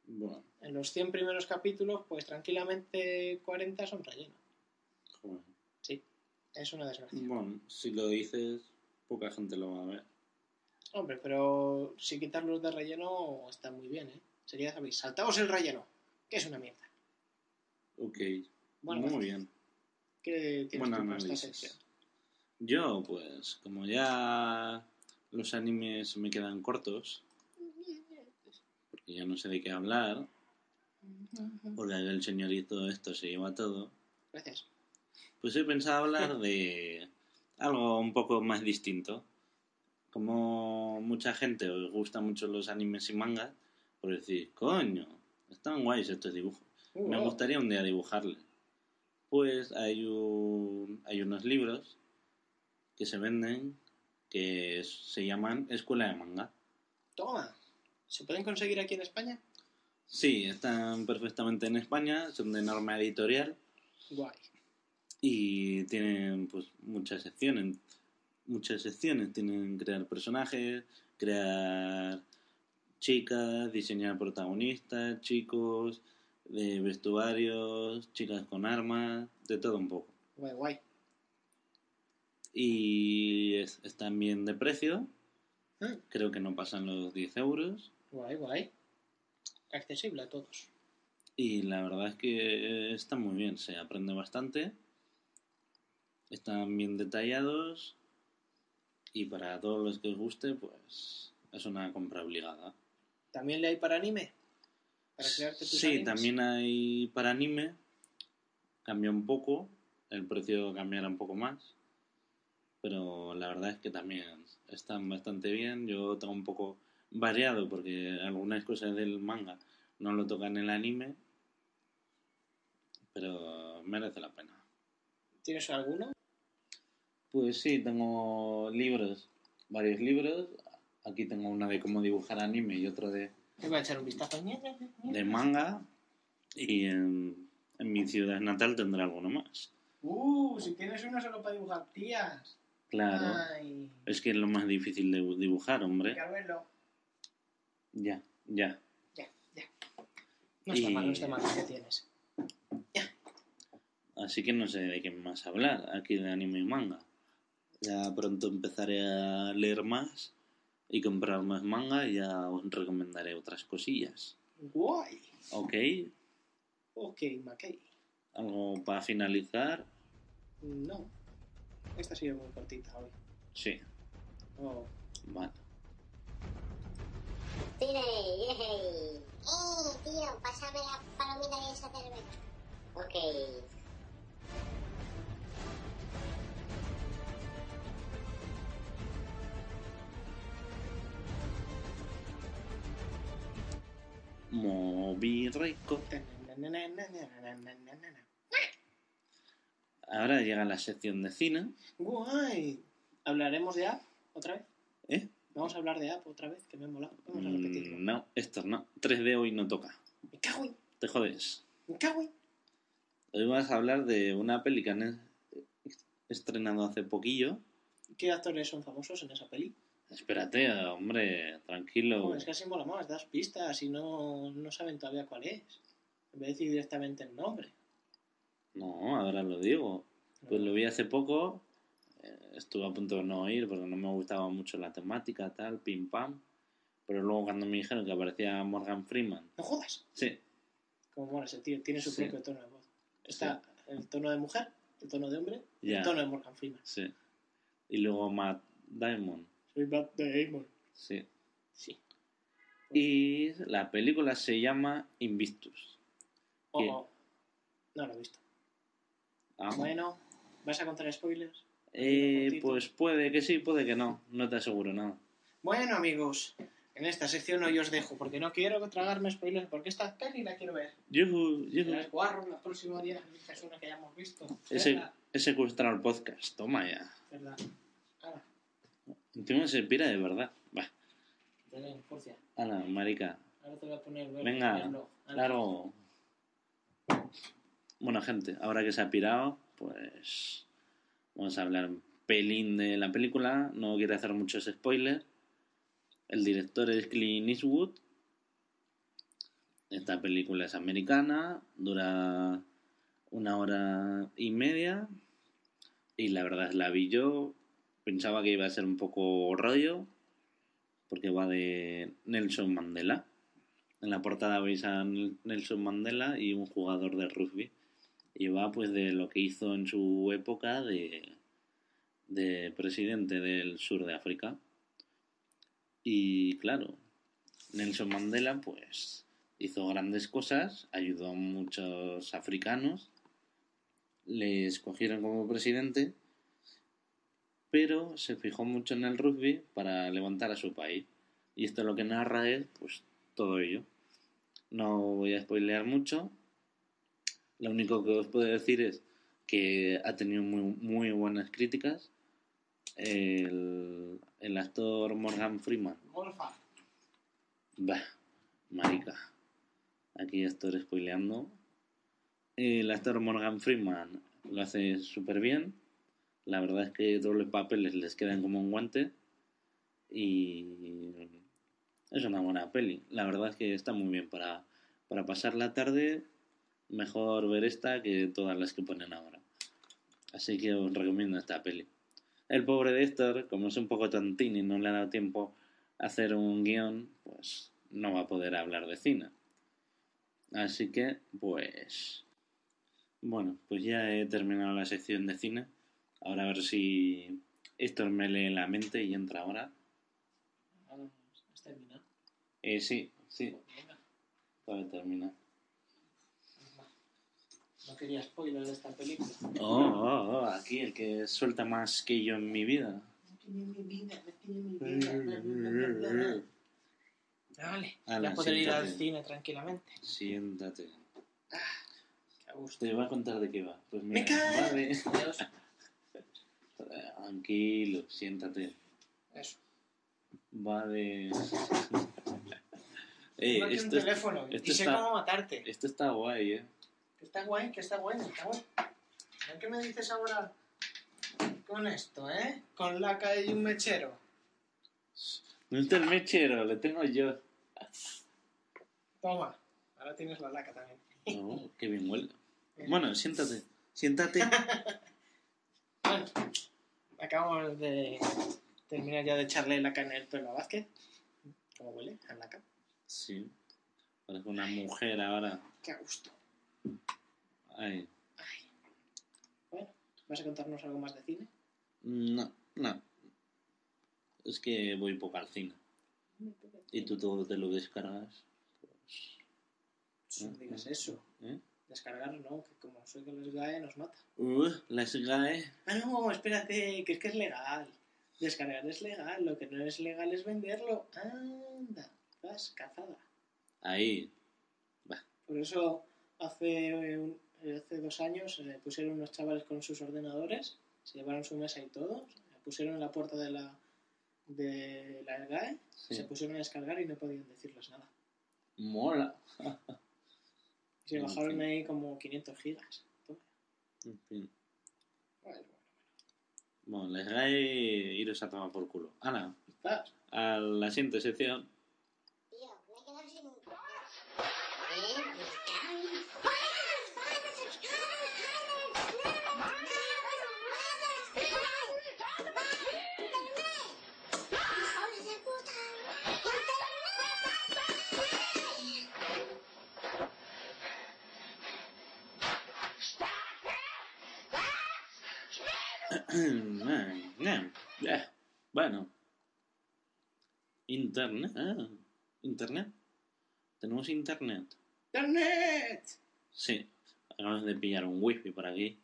Bueno, En los 100 primeros capítulos, pues tranquilamente 40 son relleno. Es una desgracia. Bueno, si lo dices, poca gente lo va a ver. Hombre, pero si quitas los de relleno está muy bien, ¿eh? Sería, ¿sabéis? Saltaos el relleno, que es una mierda. Ok, Bueno, muy bien. ¿Qué tienes Buen tú para esta análisis. sección? Yo, pues, como ya los animes me quedan cortos, porque ya no sé de qué hablar, porque el señorito esto se lleva todo, Gracias. Pues he pensado hablar de algo un poco más distinto. Como mucha gente os gusta mucho los animes y mangas, por decir, coño, están guays estos dibujos. Me Uh, gustaría un día dibujarle. Pues hay, un, hay unos libros que se venden que se llaman Escuela de Manga. Toma. ¿Se pueden conseguir aquí en España? Sí, están perfectamente en España, son de norma editorial Guay. Y tienen pues muchas secciones. Muchas secciones tienen crear personajes, crear chicas, diseñar protagonistas, chicos, de vestuarios, chicas con armas, de todo un poco. Guay, guay. Y es- están bien de precio, Mm, creo que no pasan los 10 euros. Guay, guay. Accesible a todos. Y la verdad es que está muy bien, se aprende bastante. Están bien detallados. Y para todos los que os guste, pues es una compra obligada. ¿También le hay para anime? Para crearte tus Sí, animes? también hay para anime. Cambia un poco. El precio cambiará un poco más. Pero la verdad es que también están bastante bien. Yo tengo un poco variado porque algunas cosas del manga no lo tocan en el anime. Pero merece la pena. ¿Tienes alguno? Pues sí, tengo libros, varios libros. Aquí tengo una de cómo dibujar anime y otro de, Me voy a echar un vistazo. de manga. Y en, en mi ciudad natal tendré alguno más. Uh, si tienes uno solo para dibujar tías. Claro. Ay, Es que es lo más difícil de dibujar, hombre. Carmelo. Ya, ya. Ya, ya. No está Y- mal, no está mal. ¿Qué tienes? Así que no sé de qué más hablar aquí de anime y manga. Ya pronto empezaré a leer más y comprar más manga y ya os recomendaré otras cosillas. Guay. ¿Ok? Ok, Mackey. ¿Algo para finalizar? No. Esta ha sido muy cortita hoy. Sí, Oh. vale. Tire, yey. Eh, tío, pásame la palomita y esa cerveza. Ok. Moby Rico. Ahora llega la sección de cine. Guay. ¿Hablaremos de App otra vez? ¿Eh? Vamos a hablar de App otra vez, que me ha molado. Vamos a repetirlo. Mm, no, esto no. 3D hoy no toca. Me cago en... Te jodes. Me cago en... Hoy vas a hablar de una peli que han es- estrenado hace poquillo. ¿Qué actores son famosos en esa peli? Espérate, hombre, tranquilo. No, es que así mola más, das pistas y no, no saben todavía cuál es. En vez de decir directamente el nombre. No, ahora lo digo. Pues lo vi hace poco. eh, estuve a punto de no ir porque no me gustaba mucho la temática, tal, pim pam. Pero luego cuando me dijeron que aparecía Morgan Freeman, No jodas. sí, Como mola ese tío, tiene su Sí. propio tono de voz. Está el tono de mujer, el tono de hombre, el tono de Morgan Freeman. sí. Y luego Matt Damon, Soy Matt Damon. sí. Sí. Y la película se llama Invictus. Oh, oh. No lo he visto. Ah, Bueno, ¿vas a contar spoilers? eh, pues puede que sí, puede que no. No te aseguro nada. Bueno, amigos, en esta sección hoy os dejo, porque no quiero tragarme spoilers, porque esta peli la quiero ver. Yujú, yujú. Las guarro la próxima día, es una que ya hemos visto. Ese, Verla, he secuestrado el podcast, toma ya. verla. Encima se pira de verdad. Va, ala, marica. Ahora te voy a poner ver- Venga. Hala. Claro. Bueno, gente, ahora que se ha pirado, pues vamos a hablar un pelín de la película. No quiero hacer muchos spoilers. El director es Clint Eastwood. Esta película es americana, dura una hora y media. Y la verdad la vi yo. Pensaba que iba a ser un poco rollo, porque va de Nelson Mandela. En la portada veis a Nelson Mandela y un jugador de rugby. Y va pues de lo que hizo en su época de, de presidente del sur de África. Y claro, Nelson Mandela pues hizo grandes cosas, ayudó a muchos africanos, le escogieron como presidente, pero se fijó mucho en el rugby para levantar a su país. Y esto lo que narra es pues todo ello. No voy a spoilear mucho. Lo único que os puedo decir es que ha tenido muy, muy buenas críticas. el, el actor Morgan Freeman. Golfa. Bah, marica. Aquí estoy spoileando. El actor Morgan Freeman lo hace súper bien. La verdad es que todos los papeles les quedan como un guante. Y es una buena peli. La verdad es que está muy bien para, para pasar la tarde. Mejor ver esta que todas las que ponen ahora. Así que os recomiendo esta peli. El pobre de Héctor, como es un poco tontín y no le ha dado tiempo a hacer un guion, pues no va a poder hablar de cine. Así que, pues... Bueno, pues ya he terminado la sección de cine. Ahora a ver si Héctor me lee la mente y entra ahora. ¿Has terminado? Eh, sí, sí, Venga. todavía termina. No quería spoiler de esta película. Oh, oh, oh, aquí el que suelta más que yo en mi vida. No mi vida, no mi vida. bla, bla, bla, bla, bla. Vale, Ala, ya poder ir al siéntate. cine tranquilamente. Siéntate. Qué a gusto. Te voy a contar de qué va. Pues ¡Me mira, cae! va de- Adiós. Tranquilo, siéntate. Eso. Va de... Eh, aquí un esto, es- teléfono esto y sé está- cómo matarte. esto está guay, ¿eh? Que está guay, que está bueno, está guay. ¿A ¿Qué me dices ahora con esto, eh? Con laca y un mechero. No es el mechero, lo tengo yo. Toma. Ahora tienes la laca también. Oh, qué bien huele. Bueno, siéntate. Siéntate. Bueno, acabamos de terminar ya de echarle laca en el pelo a Vázquez. ¿Cómo huele? A laca. Sí. Parece una mujer ahora. Qué a gusto. Ay. Bueno, ¿vas a contarnos algo más de cine? No, no. Es que voy poco al cine. Y tú todo te lo descargas. Pues, No digas eso. ¿eh? Descargar no, que como soy de los GAE nos mata. Uh, las GAE. Ah, no, espérate, que es que es legal. Descargar es legal, lo que no es legal es venderlo. Anda, vas cazada. Ahí. Por eso hace, un- hace dos años se pusieron unos chavales con sus ordenadores, se llevaron su mesa y todo, pusieron en la puerta de la de la GAE, Sí. se pusieron a descargar y no podían decirles nada. Mola. Se En bajaron fin. ahí como 500 gigas. En fin. Bueno, bueno, Bueno, las GAE iros a tomar por culo. Ana, ¿Estás? a la siguiente sección. Tío, me he quedado sin... ¿Eh? Me cago en- ¡Hijos de puta! Eh, Bueno. Internet. Ah, Internet. ¿Tenemos internet? ¡Internet! Sí. Acabamos de pillar un wifi por aquí.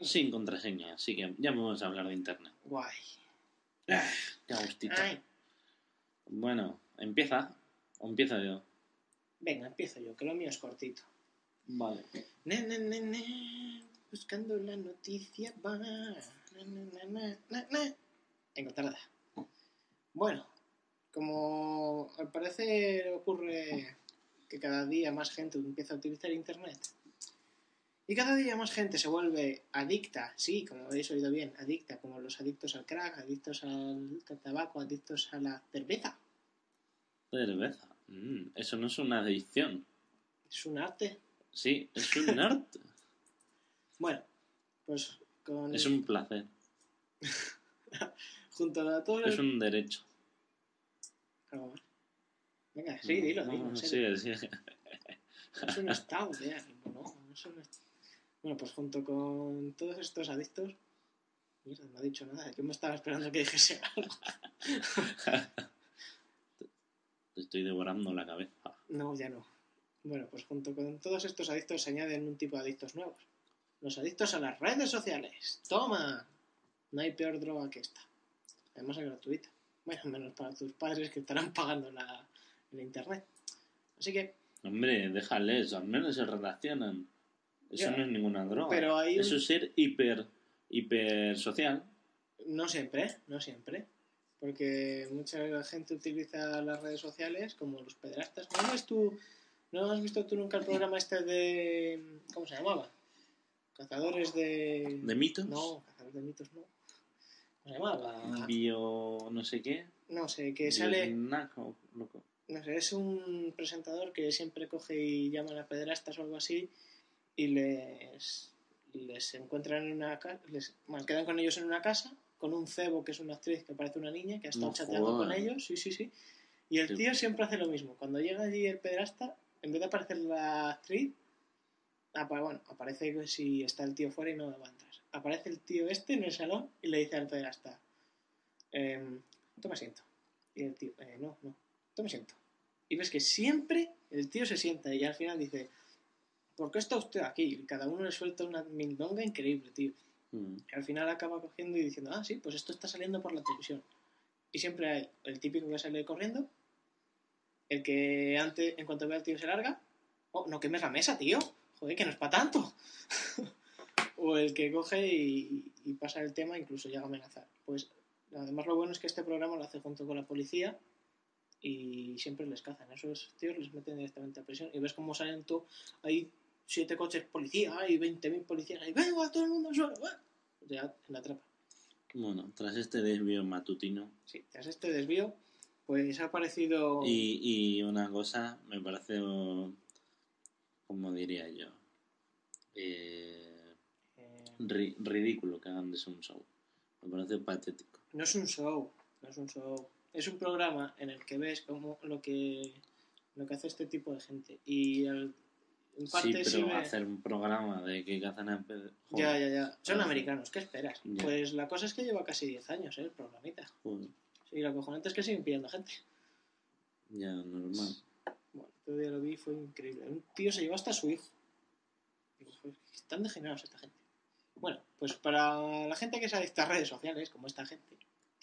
Sin contraseña. Así que ya vamos a hablar de internet. Guay. Qué gustito. Ay. Bueno, empieza. O empiezo yo. Venga, empiezo yo, que lo mío es cortito. Vale. Ne, ne, ne, ne, buscando la noticia va. Ne. Encontrada. Bueno, como al parecer ocurre que cada día más gente empieza a utilizar Internet y cada día más gente se vuelve adicta, sí, como habéis oído bien, adicta, como los adictos al crack, adictos al tabaco, adictos a la cerveza. Cerveza. Mm, eso no es una adicción. Es un arte. Sí, es un arte. Bueno, pues con es un placer. junto a todos Es un derecho. Venga, sí, dilo, dilo. No, serio. sí, sí. Es un estado ánimo, ¿no? No es un est- Bueno, pues junto con todos estos adictos. Mierda, no ha dicho nada. Yo me estaba esperando que dijese algo. Te estoy devorando la cabeza. No, ya no. Bueno, pues junto con todos estos adictos se añaden un tipo de adictos nuevos. Los adictos a las redes sociales. ¡Toma! No hay peor droga que esta. Además es gratuita. Bueno, menos para tus padres que estarán pagando la, el internet. Así que, Hombre, déjales, al menos se relacionan. Eso no es ninguna droga. Pero hay Eso es ser hiper, hiper social. No siempre, no siempre. Porque mucha gente utiliza las redes sociales como los pederastas. ¿No, tú, ¿No has visto tú nunca el programa este de... ¿Cómo se llamaba? Cazadores de... ¿De mitos? No, cazadores de mitos no. ¿Cómo se llamaba? Bio... no sé qué. No sé, que sale... Loco. No sé, es un presentador que siempre coge y llama a pederastas o algo así y les, les encuentran en una casa, les bueno, quedan con ellos en una casa, con un cebo que es una actriz que parece una niña, que ha estado No chateando con ellos, sí, sí, sí. Y el tío siempre hace lo mismo. Cuando llega allí el pederasta, en vez de aparecer la actriz, bueno, aparece que si está el tío fuera y no va a entrar. Aparece el tío este en el salón y le dice al pederasta, em, toma asiento. Y el tío, "Eh, no, no, toma asiento. Y ves que siempre el tío se sienta y al final dice, ¿por qué está usted aquí? Y cada uno le suelta una mindonga increíble, tío. Mm. Que al final acaba cogiendo y diciendo, ah, sí, pues esto está saliendo por la televisión. Y siempre hay el típico que sale corriendo, el que antes, en cuanto ve al tío se larga, oh, no quemes la mesa, tío, joder, que no es para tanto. o el que coge y, y pasa el tema, incluso llega a amenazar. Pues además lo bueno es que este programa lo hace junto con la policía y siempre les cazan. Esos tíos les meten directamente a prisión y ves cómo salen tú, hay siete coches policía, hay 20.000 policías, y venga, todo el mundo al suelo, ya en la trapa. Bueno, tras este desvío matutino Sí, tras este desvío, pues ha aparecido... y, y una cosa me parece, como diría yo, eh, eh, ri- ridículo que hagan de eso un show. Me parece patético. no es un show, no es un show. Es un programa en el que ves como lo que lo que hace este tipo de gente. Y al- en Sí, parte pero sí me- hacer un programa de que cazan a pe- Ya, joder, ya, ya. Son Joder. americanos, ¿qué esperas? Ya. Pues la cosa es que lleva casi 10 años, ¿eh? El programita. joder, Sí, lo cojonante es que siguen pillando gente. ya normal. Este día lo vi fue increíble. Un tío se llevó hasta su hijo. Digo, "Joder, están degenerados esta gente. Bueno, pues para la gente que es adicta a redes sociales, como esta gente,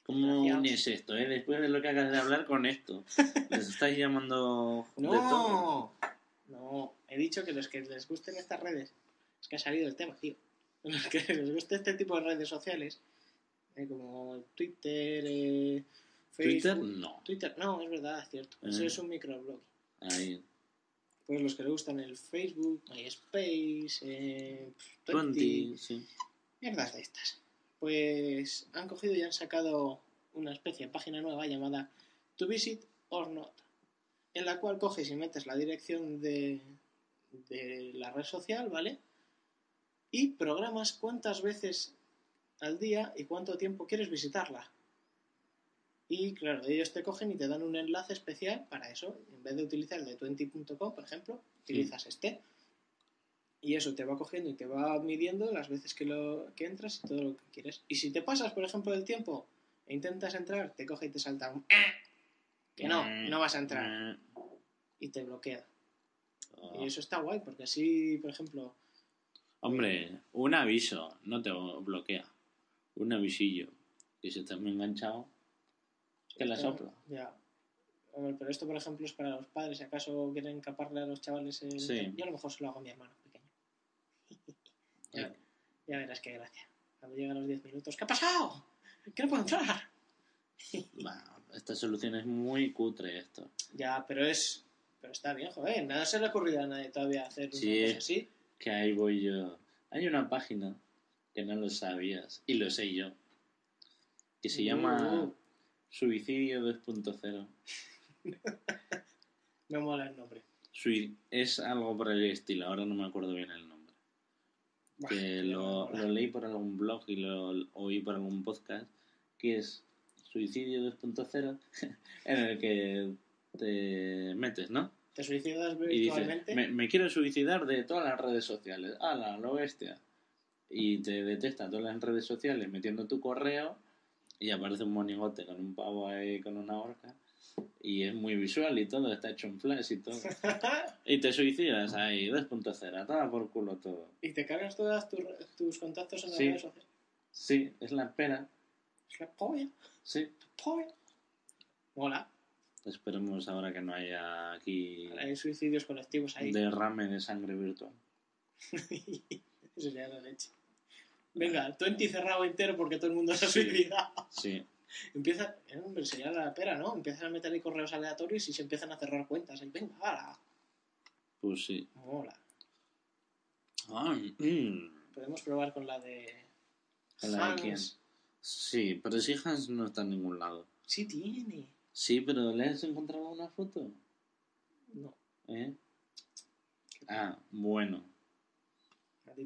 ¿Cómo unes esto, eh? Después de lo que acabas de hablar con esto. Les estáis llamando. No, no, he dicho que los que les gusten estas redes, es que ha salido el tema, tío. Los que les guste este tipo de redes sociales, eh, como Twitter, eh, Twitter, Facebook. no. Twitter, no, es verdad, es cierto. Eso Eh. es un microblog. Ahí. Pues los que les gustan el Facebook, MySpace, eh, 20, 20, sí. mierdas de estas. Pues han cogido y han sacado una especie de página nueva llamada To Visit or Not, en la cual coges y metes la dirección de, de la red social, ¿vale? Y programas cuántas veces al día y cuánto tiempo quieres visitarla. Y claro, ellos te cogen y te dan un enlace especial para eso. En vez de utilizar el de 20.com, por ejemplo, utilizas este. Y eso te va cogiendo y te va midiendo las veces que, lo, que entras y todo lo que quieres. Y si te pasas, por ejemplo, del tiempo e intentas entrar, te coge y te salta un... "Eh", Que no, no vas a entrar. Y te bloquea. Oh. Y eso está guay, porque así, por ejemplo... Hombre, un aviso, no te bloquea. Un avisillo. Que si estás muy enganchado, que la sopla. Ya. Hombre, pero esto, por ejemplo, es para los padres. Si acaso quieren caparle a los chavales el... Sí. Yo a lo mejor se lo hago a mi hermano pequeño. ya, ya verás qué gracia. Cuando llegan los 10 minutos, ¿qué ha pasado? ¿Qué no puedo entrar? Bah, esta solución es muy cutre esto. Ya, pero es... Pero está bien, joder. Nada se le ha ocurrido a nadie todavía hacer una Sí. cosa así. Que ahí voy yo. Hay una página que no lo sabías, y lo sé yo, que se llama Uh. Suicidio 2.0. Me mola el nombre. Sui- Es algo por el estilo, ahora no me acuerdo bien el nombre. Que lo, leí por algún blog y lo oí por algún podcast, que es Suicidio 2.0, en el que te metes, ¿no? ¿Te suicidas Y dices, virtualmente? me, me quiero suicidar de todas las redes sociales. ¡Hala, lo bestia! Y te detecta todas las redes sociales metiendo tu correo y aparece un monigote con un pavo ahí con una horca. Y es muy visual y todo, está hecho en flash y todo. Y te suicidas ahí, 2.0, toma por culo todo. y te cargas todos tus contactos en las Sí. redes sociales. Sí, es la espera. Es la polla. Sí. polla. Mola. Esperemos ahora que no haya aquí Hay suicidios colectivos ahí. derrame de sangre virtual. Eso sería la leche. Venga, 20 cerrado entero porque todo el mundo se ha Sí. suicidado. Sí. Empieza, eh, hombre, sería la pera, ¿no? Empiezan a meter ahí correos aleatorios y se empiezan a cerrar cuentas. Venga, ahora, Pues sí. mola. Ah, mm. Podemos probar con la de. ¿Con la de quién? Sí, pero si Hans no está en ningún lado. Sí, tiene. Sí, pero ¿le has encontrado una foto? No, ¿Eh? Ah, bueno.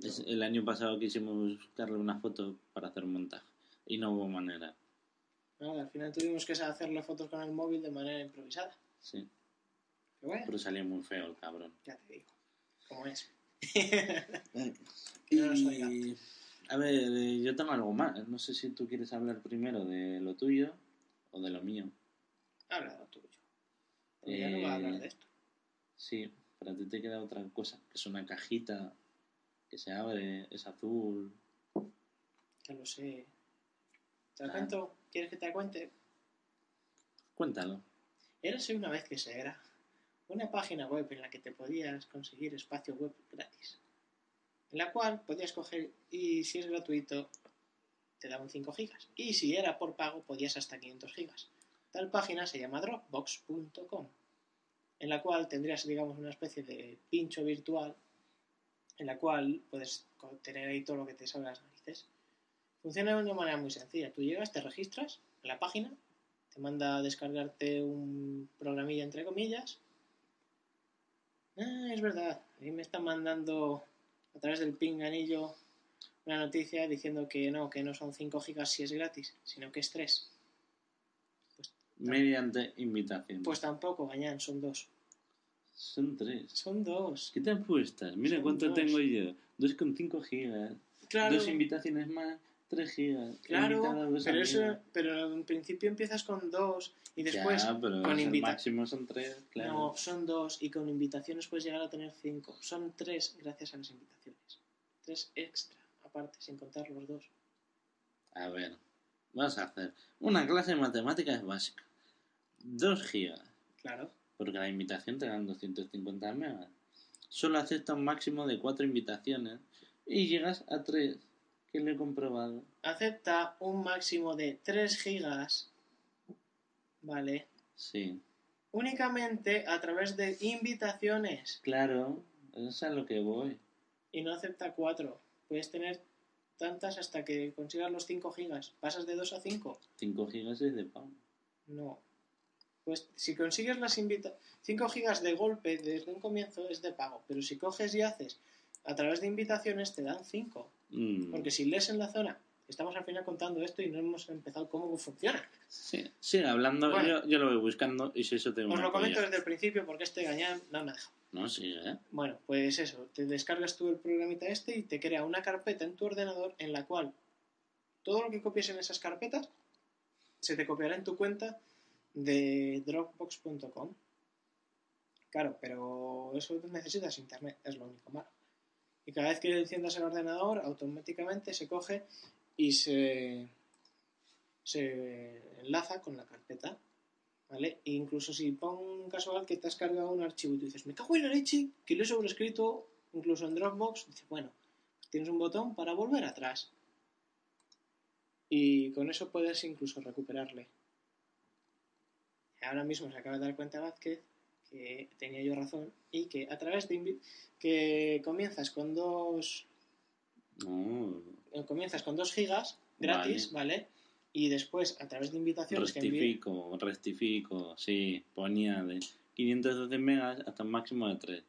Es- el año pasado quisimos buscarle una foto para hacer montaje y no hubo manera. Nada, al final tuvimos que hacerle fotos con el móvil de manera improvisada. Sí, Pero bueno, pero salió muy feo el cabrón. ya te digo. ¿Cómo es? Y... No. A ver, eh, yo tengo algo más. No sé si tú quieres hablar primero de lo tuyo o de lo mío. Habla lo tuyo. Porque ya no va a hablar de esto. Sí, para ti te queda otra cosa, que es una cajita que se abre, es azul. Ya lo sé. ¿Te Ah. cuento? ¿Quieres que te la cuente? Cuéntalo. Érase una vez que se era una página web en la que te podías conseguir espacio web gratis. En la cual podías coger y si es gratuito te daban 5 gigas. Y si era por pago podías hasta 500 gigas. Tal página se llama dropbox.com en la cual tendrías digamos una especie de pincho virtual en la cual puedes tener ahí todo lo que te salga las narices. Funciona de una manera muy sencilla. Tú llegas, te registras en la página, te manda a descargarte un programilla entre comillas. Ah, es verdad, ahí me están mandando a través del pinganillo una noticia diciendo que no, que no son 5 gigas si es gratis, sino que es 3. Mediante invitación. Pues tampoco, gañán, son 2. Son tres. Son 2. ¿Qué te apuestas? Mira Son cuánto dos. tengo yo. 2,5 gigas. Claro, Dos invitaciones más, 3 gigas. Claro, dos pero, eso, pero en principio empiezas con 2 y después Ya, pero con el invita- máximo son 3, claro. No, son dos y con invitaciones puedes llegar a tener cinco. Son tres gracias a las invitaciones. Tres extra, aparte, sin contar los dos. A ver, vas a hacer una clase de matemáticas básica. 2 gigas. Claro. Porque la invitación te dan 250 megas. Solo acepta un máximo de 4 invitaciones y llegas a 3, que lo he comprobado. Acepta un máximo de 3 gigas. Vale. Sí, Únicamente a través de invitaciones. claro, eso es a lo que voy. Y no acepta 4. Puedes tener tantas hasta que consigas los 5 gigas. ¿Pasas de 2 a 5? 5 gigas es de pago. No. Pues si consigues las invita 5 gigas de golpe desde un comienzo es de pago, pero si coges y haces a través de invitaciones te dan 5. Mm, Porque si lees en la zona, estamos al final contando esto y no hemos empezado cómo funciona. Sí, hablando, Bueno. yo, yo lo voy buscando y si eso te Os lo comento desde el principio porque este gañán no me ha dejado. No, sí, ¿eh? Bueno, pues eso, te descargas tú el programita este y te crea una carpeta en tu ordenador en la cual todo lo que copies en esas carpetas se te copiará en tu cuenta de dropbox.com. Claro, pero eso necesitas internet, es lo único malo. Y cada vez que enciendas el ordenador, automáticamente se coge y se, se enlaza con la carpeta. ¿Vale? E incluso si pon casual que te has cargado un archivo y tú dices, me cago en la leche, que lo he sobrescrito, incluso en Dropbox, dices, bueno, tienes un botón para volver atrás. Y con eso puedes incluso recuperarle. Ahora mismo se acaba de dar cuenta Vázquez que tenía yo razón y que a través de invi- que comienzas con dos No, eh, comienzas con 2 gigas gratis, ¿vale? Y después a través de invitaciones que envíe- rectifico, rectifico, sí, ponía de 512 megas hasta un máximo de 3.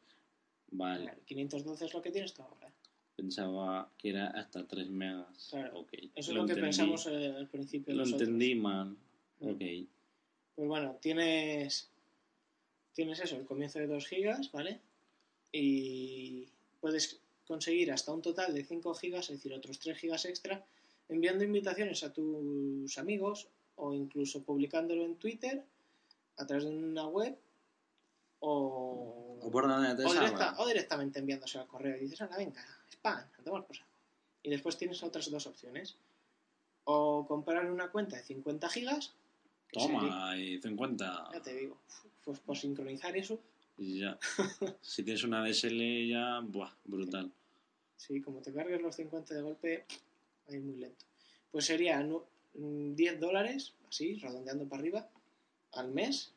Vale, Vale, 512 es lo que tienes tú ahora. pensaba que era hasta 3 megas. Claro, Ok, Eso es lo lo, que entendí. pensamos eh, al principio. Lo nosotros. entendí mal. Mm. Ok, Pues bueno, tienes tienes eso, el comienzo de 2 gigas, ¿vale? Y puedes conseguir hasta un total de 5 gigas, es decir, otros 3 gigas extra, enviando invitaciones a tus amigos o incluso publicándolo en Twitter a través de una web o, o por donde te o, directa- o directamente enviándose al correo y dices, anda, venga, spam, a tomar por saco". Y después tienes otras dos opciones. O comprar una cuenta de 50 gigas. Toma, y 50. ya te digo, pues por sincronizar eso, ya. si tienes una DSL ya, buah, brutal. sí, como te cargues los 50 de golpe, ahí muy lento. Pues sería mm, 10 dólares, así, redondeando para arriba, al mes.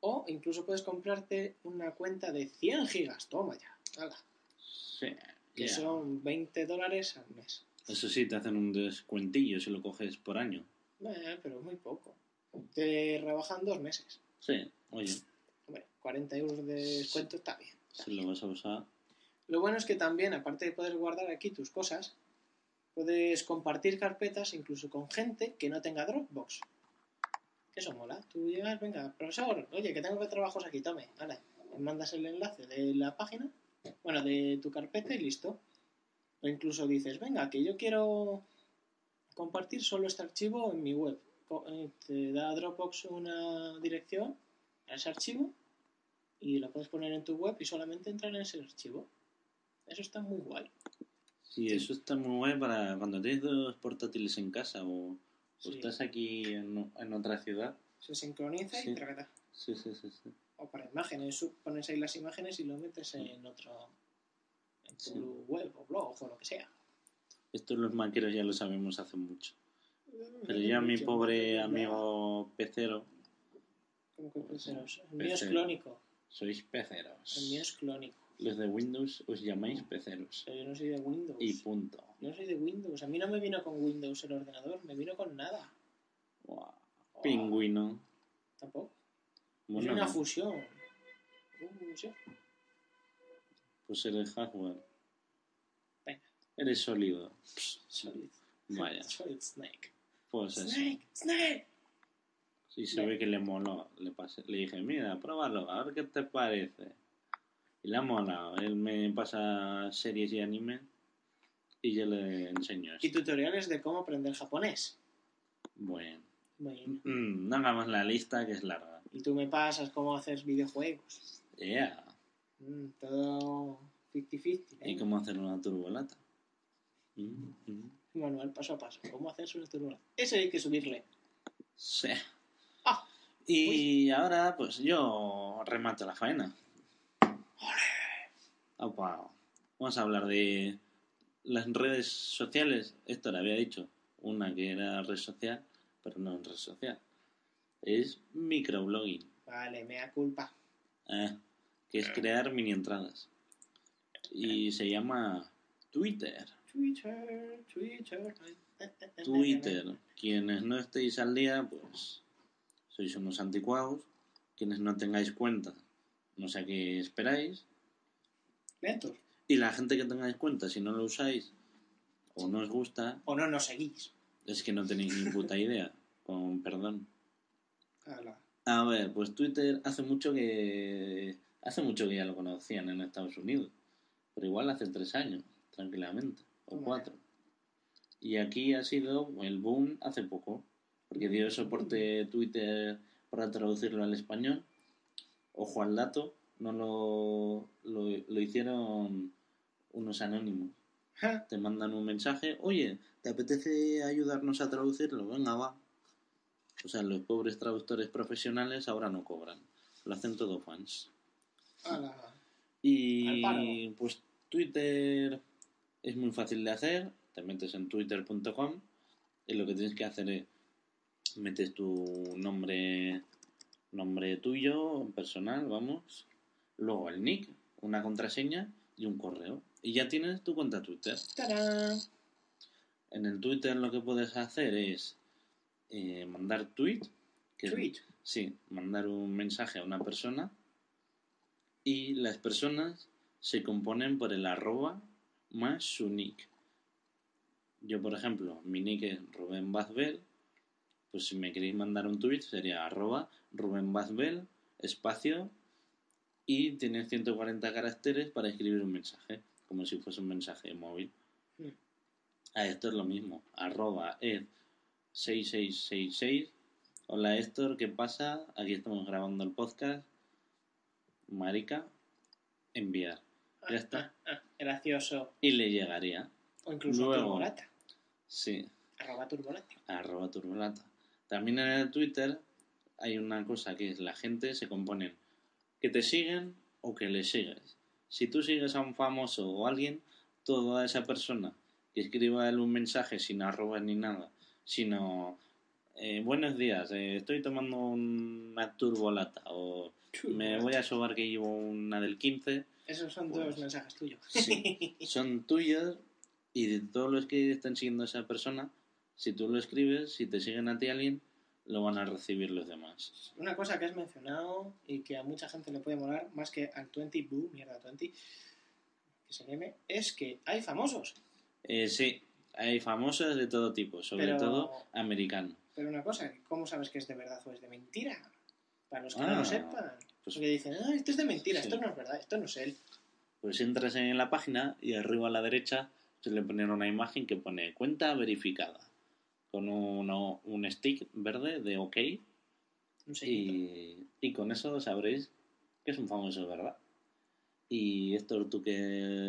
O incluso puedes comprarte una cuenta de 100 gigas, toma ya, hala, Sí. que son 20 dólares al mes. Eso sí, te hacen un descuentillo si lo coges por año. Eh, pero muy poco. Te rebajan dos meses. Sí, oye, Hombre, 40 euros de descuento está bien. si lo vas a usar. Lo bueno es que también, aparte de poder guardar aquí tus cosas, puedes compartir carpetas incluso con gente que no tenga Dropbox. Eso mola. Tú llegas, venga, profesor, oye, que tengo que trabajos aquí, tome, vale. Me mandas el enlace de la página, bueno, de tu carpeta y listo. O incluso dices, venga, que yo quiero compartir solo este archivo en mi web. Eh, Te da Dropbox una dirección a ese archivo y lo puedes poner en tu web y solamente entrar en ese archivo. Eso está muy guay. Sí, eso está muy guay para cuando tienes dos portátiles en casa o, o Sí. estás aquí en, en otra ciudad. Se sincroniza Sí. y tracata. Sí, sí, sí. sí. O para imágenes, pones ahí las imágenes y lo metes en otro. en tu Sí. web o blog o lo que sea. Esto los maqueros ya lo sabemos hace mucho. Pero ya mi pobre amigo pecero, ¿Cómo que peceros? El mío es clónico. sois peceros. El mío es clónico. Los de Windows os llamáis peceros. Pero yo no soy de Windows. Y punto. Yo no soy de Windows. A mí no me vino con Windows el ordenador, me vino con nada. Pingüino. Tampoco. Bueno, es una fusión. Fusión. pues eres hardware. Eres sólido. Solid. Vaya. Solid Snake. Pues eso. Snake, Snake. Sí, se ve que le moló. Le, pasé, le dije, mira, pruébalo, a ver qué te parece. Y le ha molado. Él me pasa series y anime y yo le enseño Y esto. tutoriales de cómo aprender japonés. Bueno. Bueno. Mm, no hagamos la lista que es larga. Y tú me pasas cómo hacer videojuegos. Yeah. Mm, todo 50-50. ¿eh? ¿Y cómo hacer una turbolata? Mm, mm. Manual paso a paso. ¿Cómo hacer una turbulenta? Ese hay que subirle. Sí. Ah, Y ahora, pues yo remato la faena. Opa. Vamos a hablar de las redes sociales. Esto le había dicho. Una que era red social, pero no red social. Es microblogging. Vale, me da culpa. eh, que es crear mini entradas. Y se llama Twitter. Twitter, Twitter. Twitter. Quienes no estéis al día, pues sois unos anticuados. Quienes no tengáis cuenta, no sé a qué esperáis. Lentos. Y la gente que tengáis cuenta, si no lo usáis o no os gusta, O no nos seguís. es que no tenéis ni puta idea. Con perdón. Ala. A ver, pues Twitter hace mucho que. Hace mucho que ya lo conocían en Estados Unidos. Pero igual hace tres años, tranquilamente. O cuatro. Y aquí ha sido el boom hace poco. Porque dio soporte Twitter para traducirlo al español. Ojo al dato, no lo, lo, lo hicieron unos anónimos. Ja. Te mandan un mensaje, oye, ¿te apetece ayudarnos a traducirlo? Venga, va. O sea, los pobres traductores profesionales ahora no cobran. Lo hacen todo fans. Y pues Twitter es muy fácil de hacer. Te metes en twitter.com y lo que tienes que hacer es metes tu nombre nombre tuyo personal, vamos. Luego el nick, una contraseña y un correo. Y ya tienes tu cuenta Twitter. ¡Tarán! En el Twitter lo que puedes hacer es eh, mandar tweet. Que es- Tweet. sí, mandar un mensaje a una persona. Y las personas se componen por el arroba más su nick. Yo, por ejemplo, mi nick es Rubén Bazbel. Pues si me queréis mandar un tweet sería arroba Rubén Bazbel, espacio, y tiene 140 caracteres para escribir un mensaje, como si fuese un mensaje móvil. Mm. Ah, esto es lo mismo. Arroba ed 6666. Hola Héctor, ¿qué pasa? Aquí estamos grabando el podcast. Marica, enviar. Ya está. Gracioso. Y le llegaría. O incluso Luego. turbolata. Sí, Arroba turbolata. arroba turbolata. También en el Twitter hay una cosa que es la gente se compone que te siguen o que le sigues. Si tú sigues a un famoso o a alguien, toda esa persona que escriba él un mensaje sin arroba ni nada, sino eh, buenos días, eh, estoy tomando una turbolata o me voy a sobar que llevo una del 15. Esos son Pues, dos mensajes tuyos. Sí, son tuyos y de todos los que están siguiendo a esa persona, si tú lo escribes, si te siguen a ti alguien, lo van a recibir los demás. Una cosa que has mencionado y que a mucha gente le puede molar, más que al 20, boo, mierda 20, que se llame, es que hay famosos. Eh, sí, hay famosos de todo tipo, sobre Pero- todo americanos. Pero una cosa, ¿cómo sabes que es de verdad o es de mentira? Para los que Ah, no lo sepan. Pues- Porque dicen, ah, esto es de mentira, Sí. esto no es verdad, esto no es él. Pues entras en la página y arriba a la derecha se le ponen una imagen que pone cuenta verificada con uno- un stick verde de OK Un y, y con eso sabréis que es un famoso verdad. Y esto tú que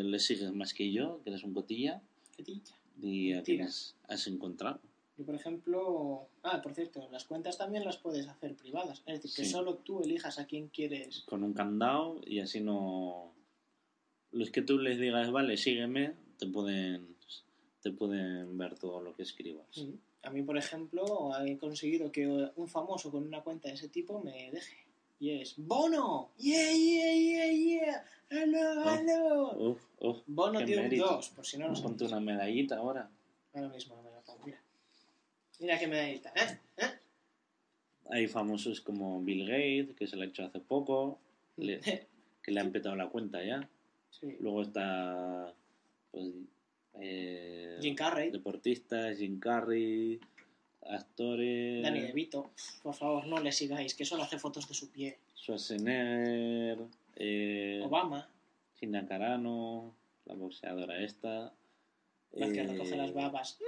le sigues más que yo, que eres un cotilla, Qué tilla. y a quiénes has encontrado. Yo, por ejemplo, ah, por cierto, las cuentas también las puedes hacer privadas. Es decir, que Sí. solo tú elijas a quién quieres. Con un candado y así no... Los que tú les digas, vale, sígueme, te pueden, te pueden ver todo lo que escribas. Mm. A mí, por ejemplo, he conseguido que un famoso con una cuenta de ese tipo me deje. Y es Bono. Yeah, yeah, yeah, yeah. Hello, hello. Uf, uf, Bono tiene un mérito. 2, por si no lo Ponte una medallita ahora. Ahora mismo me la pongo, mira. Mira qué medallita, ¿eh? ¿Eh? Hay famosos como Bill Gates, que se lo ha hecho hace poco, le- que le han petado la cuenta ya. Sí. Luego está pues, eh, Jim Carrey, deportistas, Jim Carrey, actores, Danny DeVito. Por favor, no le sigáis, que solo hace fotos de su pie. Schwarzenegger, eh, Obama, Gina Carano, la boxeadora esta. la que eh, recoge las babas.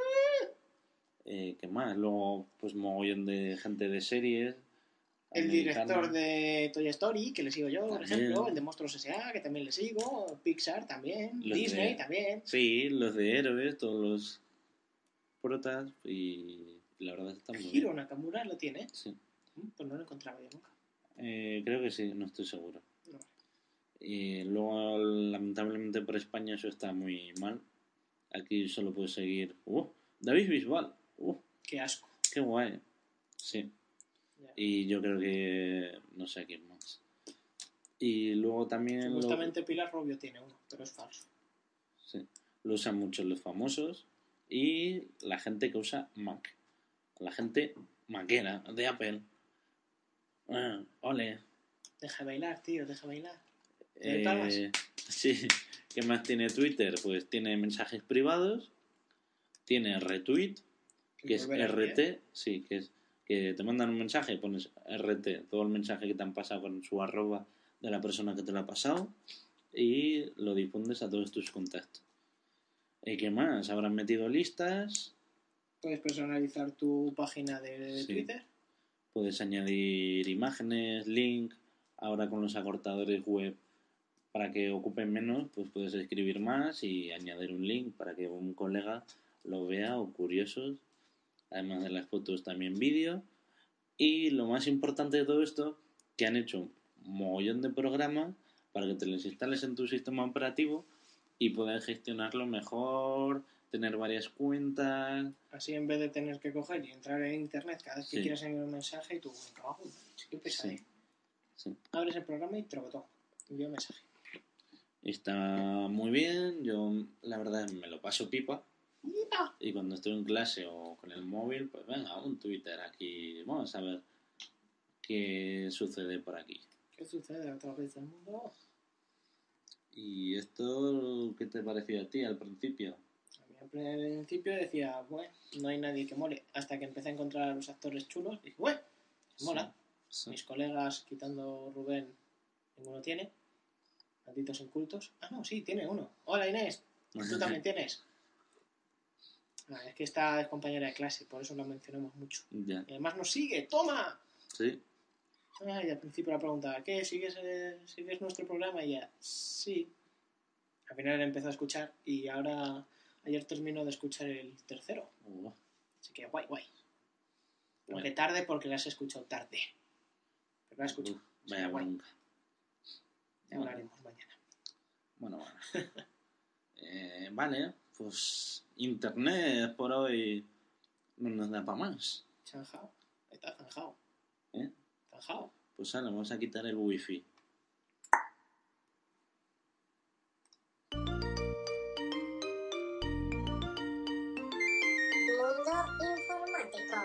Eh, ¿Qué más? Luego, pues mogollón de gente de series. El americana. director de Toy Story, que le sigo yo, por ejemplo. El de Monstruos S.A., que también le sigo. Pixar también. Los Disney de- también. Sí, los de héroes, todos los protas y la verdad está muy Hiro bien. Nakamura lo tiene. Sí. Mm, Pues no lo encontraba yo nunca. Eh, creo que sí, no estoy seguro. No. Y luego, lamentablemente por España eso está muy mal. Aquí solo puedes seguir... ¡Uh! David Bisbal. ¡Uh! Qué asco. ¡Qué guay! Sí. Y yo creo que... no sé quién más. Y luego también... lo- Supuestamente Pilar Rubio tiene uno, pero es falso. Sí. Lo usan mucho los famosos y la gente que usa Mac. La gente maquera de Apple. Ah, ole. Deja de bailar, tío, deja de bailar. Eh, sí. ¿Qué más tiene Twitter? Pues tiene mensajes privados, tiene retweet, que es RT, sí, que es que te mandan un mensaje, pones RT, todo el mensaje que te han pasado con su arroba de la persona que te lo ha pasado y lo difundes a todos tus contactos. ¿Y qué más? Habrán metido listas, Puedes personalizar tu página de Sí. Twitter. puedes añadir imágenes, link, ahora con los acortadores web para que ocupen menos, pues puedes escribir más y añadir un link para que un colega lo vea o curiosos, además de las fotos también vídeo. Y lo más importante de todo esto, que han hecho un mogollón de programas para que te los instales en tu sistema operativo y puedas gestionarlo mejor, tener varias cuentas. Así en vez de tener que coger y entrar en internet cada vez que quieras enviar un mensaje y tú, trabajo, qué Sí. ¿eh? Sí. Abres el programa y trocotó. Envía un mensaje. Está muy bien, yo la verdad me lo paso pipa. Y cuando estoy en clase o con el móvil, pues venga, un Twitter aquí, vamos a ver qué sucede por aquí. ¿Qué sucede a otra vez del mundo? ¿Y esto qué te pareció a ti al principio? A mí al principio decía, bueno, no hay nadie que mole. Hasta que empecé a encontrar a los actores chulos, dije, bueno, mola. Sí. Mis colegas, quitando Rubén, ninguno tiene. Malditos incultos. Ah, no, sí, tiene uno. Hola Inés, tú también tienes. Ah, es que esta es compañera de clase, por eso la mencionamos mucho. Ya, Y además nos sigue, ¡toma! sí. Ah, y al principio la preguntaba, ¿qué? ¿Sigues, eh, ¿Sigues nuestro programa? Y ella, sí. Al final empezó a escuchar y ahora, ayer terminó de escuchar el tercero. Oh, Así que guay, guay. Bueno. Aunque tarde porque la has escuchado tarde. Pero la has escuchado. vaya guay. bronca. Ya hablaremos mañana. Bueno, bueno. Eh, vale, pues Internet por hoy no nos da para más. Zanjao. Está zanjao. ¿eh? Zanjao. Pues ahora vamos a quitar el wifi. Mundo informático.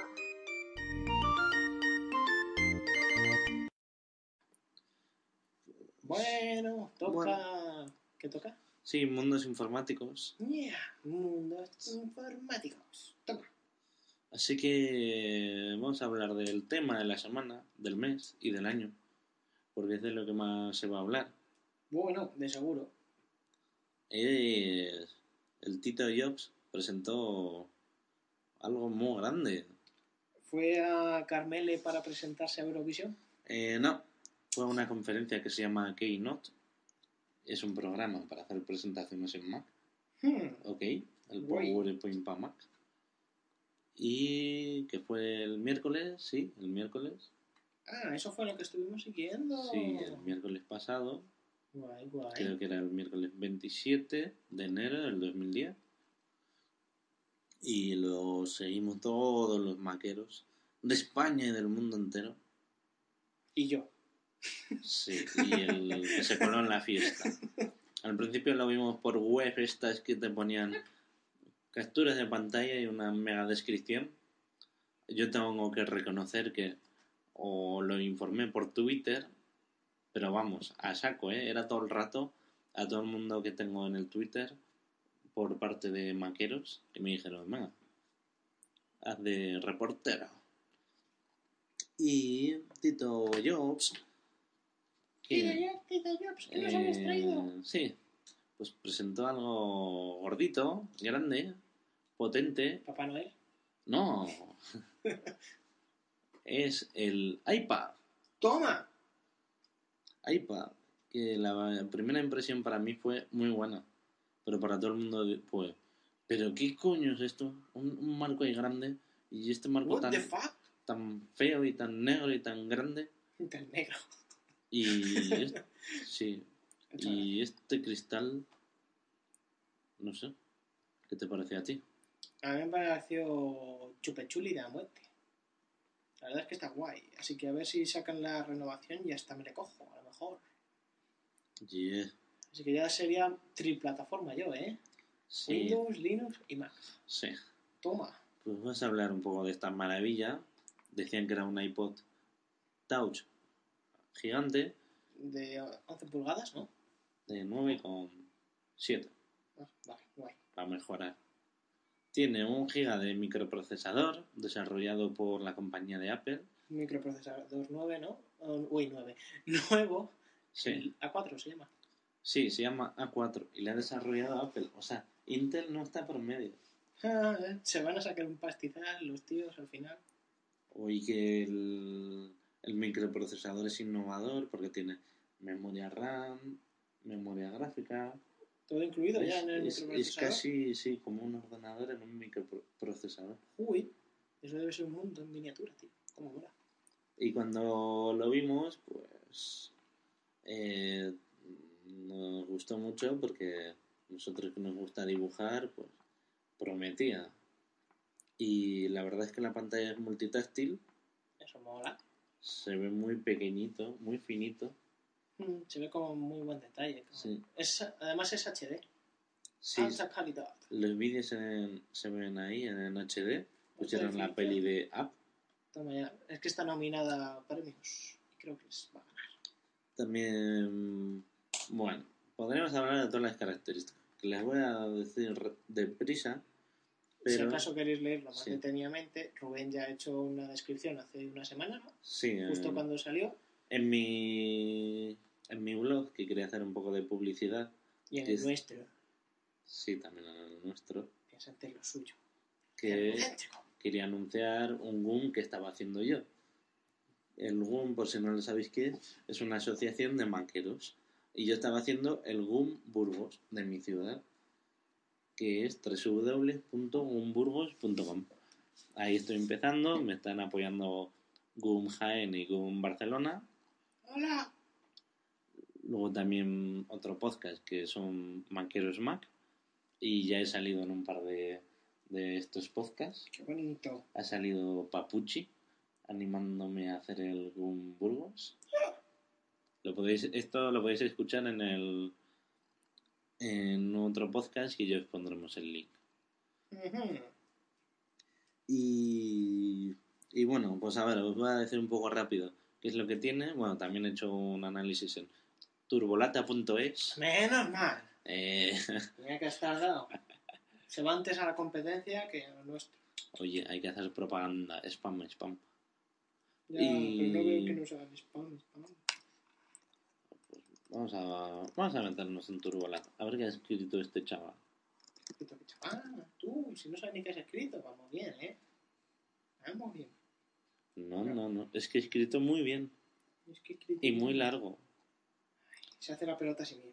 Bueno, toca. ¿Qué toca? Sí, mundos informáticos. Yeah, mundos informáticos. Toma. Así que vamos a hablar del tema de la semana, del mes y del año. Porque es de lo que más se va a hablar. Bueno, de seguro. Es- el Tito Jobs presentó algo muy grande. ¿Fue a Carmele para presentarse a Eurovisión? Eh, no, fue a una conferencia que se llama Keynote. Es un programa para hacer presentaciones en Mac. Hmm, Ok, el. PowerPoint para Mac. Y que fue el miércoles, sí, el miércoles. Ah, eso fue lo que estuvimos siguiendo. Sí, el miércoles pasado. Guay, guay. Creo que era el miércoles 27 de enero del 2010. Y lo seguimos todos los maqueros de España y del mundo entero. Y yo. Sí, y el que se coló en la fiesta. Al principio lo vimos por web, estas que te ponían capturas de pantalla y una mega descripción. Yo tengo que reconocer que o lo informé por Twitter, pero vamos, a saco, ¿eh? Era todo el rato a todo el mundo que tengo en el Twitter por parte de maqueros que me dijeron, venga, haz de reportero. Y Tito Jobs, Jobs, ¿qué nos habéis traído? eh, sí, pues presentó algo gordito, grande, potente. Papá Noel. No, es el iPad. ¡Toma! iPad, que la primera impresión para mí fue muy buena, pero para todo el mundo fue, ¿pero qué coño es esto? Un, un marco ahí grande y este marco What tan, tan feo y tan negro y tan grande. Del negro. Y es- sí, y este cristal, no sé, ¿qué te parece a ti? A mí me pareció chupechuli de la muerte. La verdad es que está guay. Así que a ver si sacan la renovación y hasta me le cojo, a lo mejor. Yeah, Así que ya sería triplataforma yo, ¿eh? sí, Windows, Linux y Mac. sí. Toma. Pues vamos a hablar un poco de esta maravilla. Decían que era un iPod Touch gigante De 11 pulgadas, ¿no? de 9,7 Ah, vale, guay. para mejorar. Tiene un giga de microprocesador desarrollado por la compañía de Apple. Microprocesador 9, ¿no? Uy, 9. Nuevo. Sí, El A4 se llama. sí, se llama A4 y le ha desarrollado Apple. O sea, Intel no está por medio. Eh, se van a sacar un pastizal los tíos al final. Oí que el, el microprocesador es innovador porque tiene memoria RAM, memoria gráfica. Todo incluido ya en el es, es microprocesador. casi sí, como un ordenador en un microprocesador. Uy, eso debe ser un mundo en miniatura, tío. ¿Cómo mola? Y cuando lo vimos, pues eh, nos gustó mucho porque nosotros que nos gusta dibujar, pues prometía. Y la verdad es que la pantalla es multitáctil, Eso mola. Se ve muy pequeñito, muy finito. Mm, Se ve como muy buen detalle. Sí. Es, además es HD. Sí, Alta calidad. los vídeos en- se ven ahí en HD. Pusieron la peli de ya. Es que está nominada a premios. Y creo que les va a ganar. También, bueno, podríamos hablar de todas las características. Que les voy a decir re- deprisa. Si Pero, acaso queréis leerlo más sí. detenidamente, Rubén ya ha hecho una descripción hace una semana, ¿no? sí, Justo eh, cuando salió. en, mi, en mi blog, que quería hacer un poco de publicidad, Y en es- el nuestro. sí, también en el nuestro, Piensa en lo suyo. que quería anunciar un GUM que estaba haciendo yo. El GUM, por si no lo sabéis qué es, es una asociación de maqueros. Y yo estaba haciendo el GUM Burgos, de mi ciudad, que es www.gumburgos.com. Ahí estoy empezando, me están apoyando GUM Jaén y GUM Barcelona. ¡Hola! Luego también otro podcast que son Maqueros Mac. Y ya he salido en un par de, de estos podcasts. Qué bonito. Ha salido Papuchi animándome a hacer el Gun Burgos. Lo podéis, esto lo podéis escuchar en el en otro podcast y ya os pondremos el link. Y, y bueno, pues a ver, os voy a decir un poco rápido qué es lo que tiene. Bueno, también he hecho un análisis en turbolata.es. Menos mal. Eh, Tenía que estar dado. Se va antes a la competencia que a lo nuestro. oye, hay que hacer propaganda, spam, spam. Ya, Y- pero no veo que no se hagan spam, spam. Vamos a, vamos a meternos en turbolata. A ver qué ha escrito este chaval. Escrito chaval, tú, si no sabes ni qué has escrito, vamos bien, ¿eh? Vamos bien. No, no, no. Es que he escrito muy bien Es que he escrito y muy largo. Se hace la pelota a sí mismo.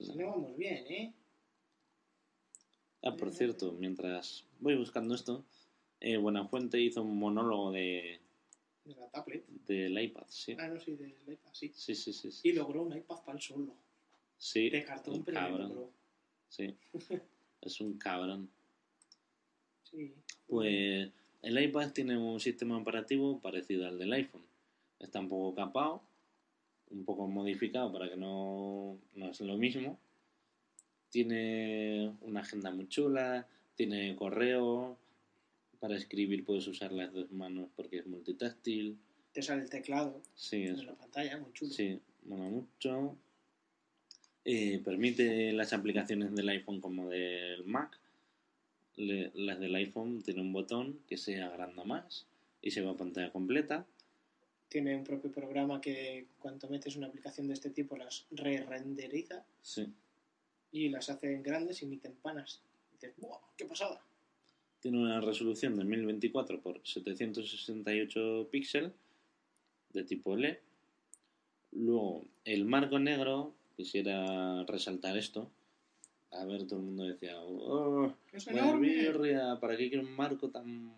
Si no vamos bien, ¿eh? Ah, por cierto, mientras voy buscando esto, eh, Buenafuente hizo un monólogo de De la tablet. del iPad, sí. Ah, no, sí, del iPad, sí. Sí, sí, sí. Sí, Y logró un iPad para el solo. sí De cartón, pero lo logró. Sí. Es un cabrón. Sí. Pues el iPad tiene un sistema operativo parecido al del iPhone. Está un poco capado, un poco modificado para que no, no es lo mismo. Tiene una agenda muy chula, tiene correo, para escribir puedes usar las dos manos porque es multitáctil. Te sale el teclado Sí, en la pantalla, muy chulo. Sí, mola mucho. Eh, permite las aplicaciones del iPhone como del Mac. Le- las del iPhone tienen un botón que se agranda más y se va a pantalla completa. Tiene un propio programa que cuando metes una aplicación de este tipo las re-renderiza Sí. y las hace grandes y emiten panas. Y dices, ¡wow! ¡Qué pasada! Tiene una resolución de 1024 por 768 píxeles de tipo LED. Luego, el marco negro, quisiera resaltar esto. A ver, todo el mundo decía, "Oh, ¡Es birria, ¿para qué quiero un marco tan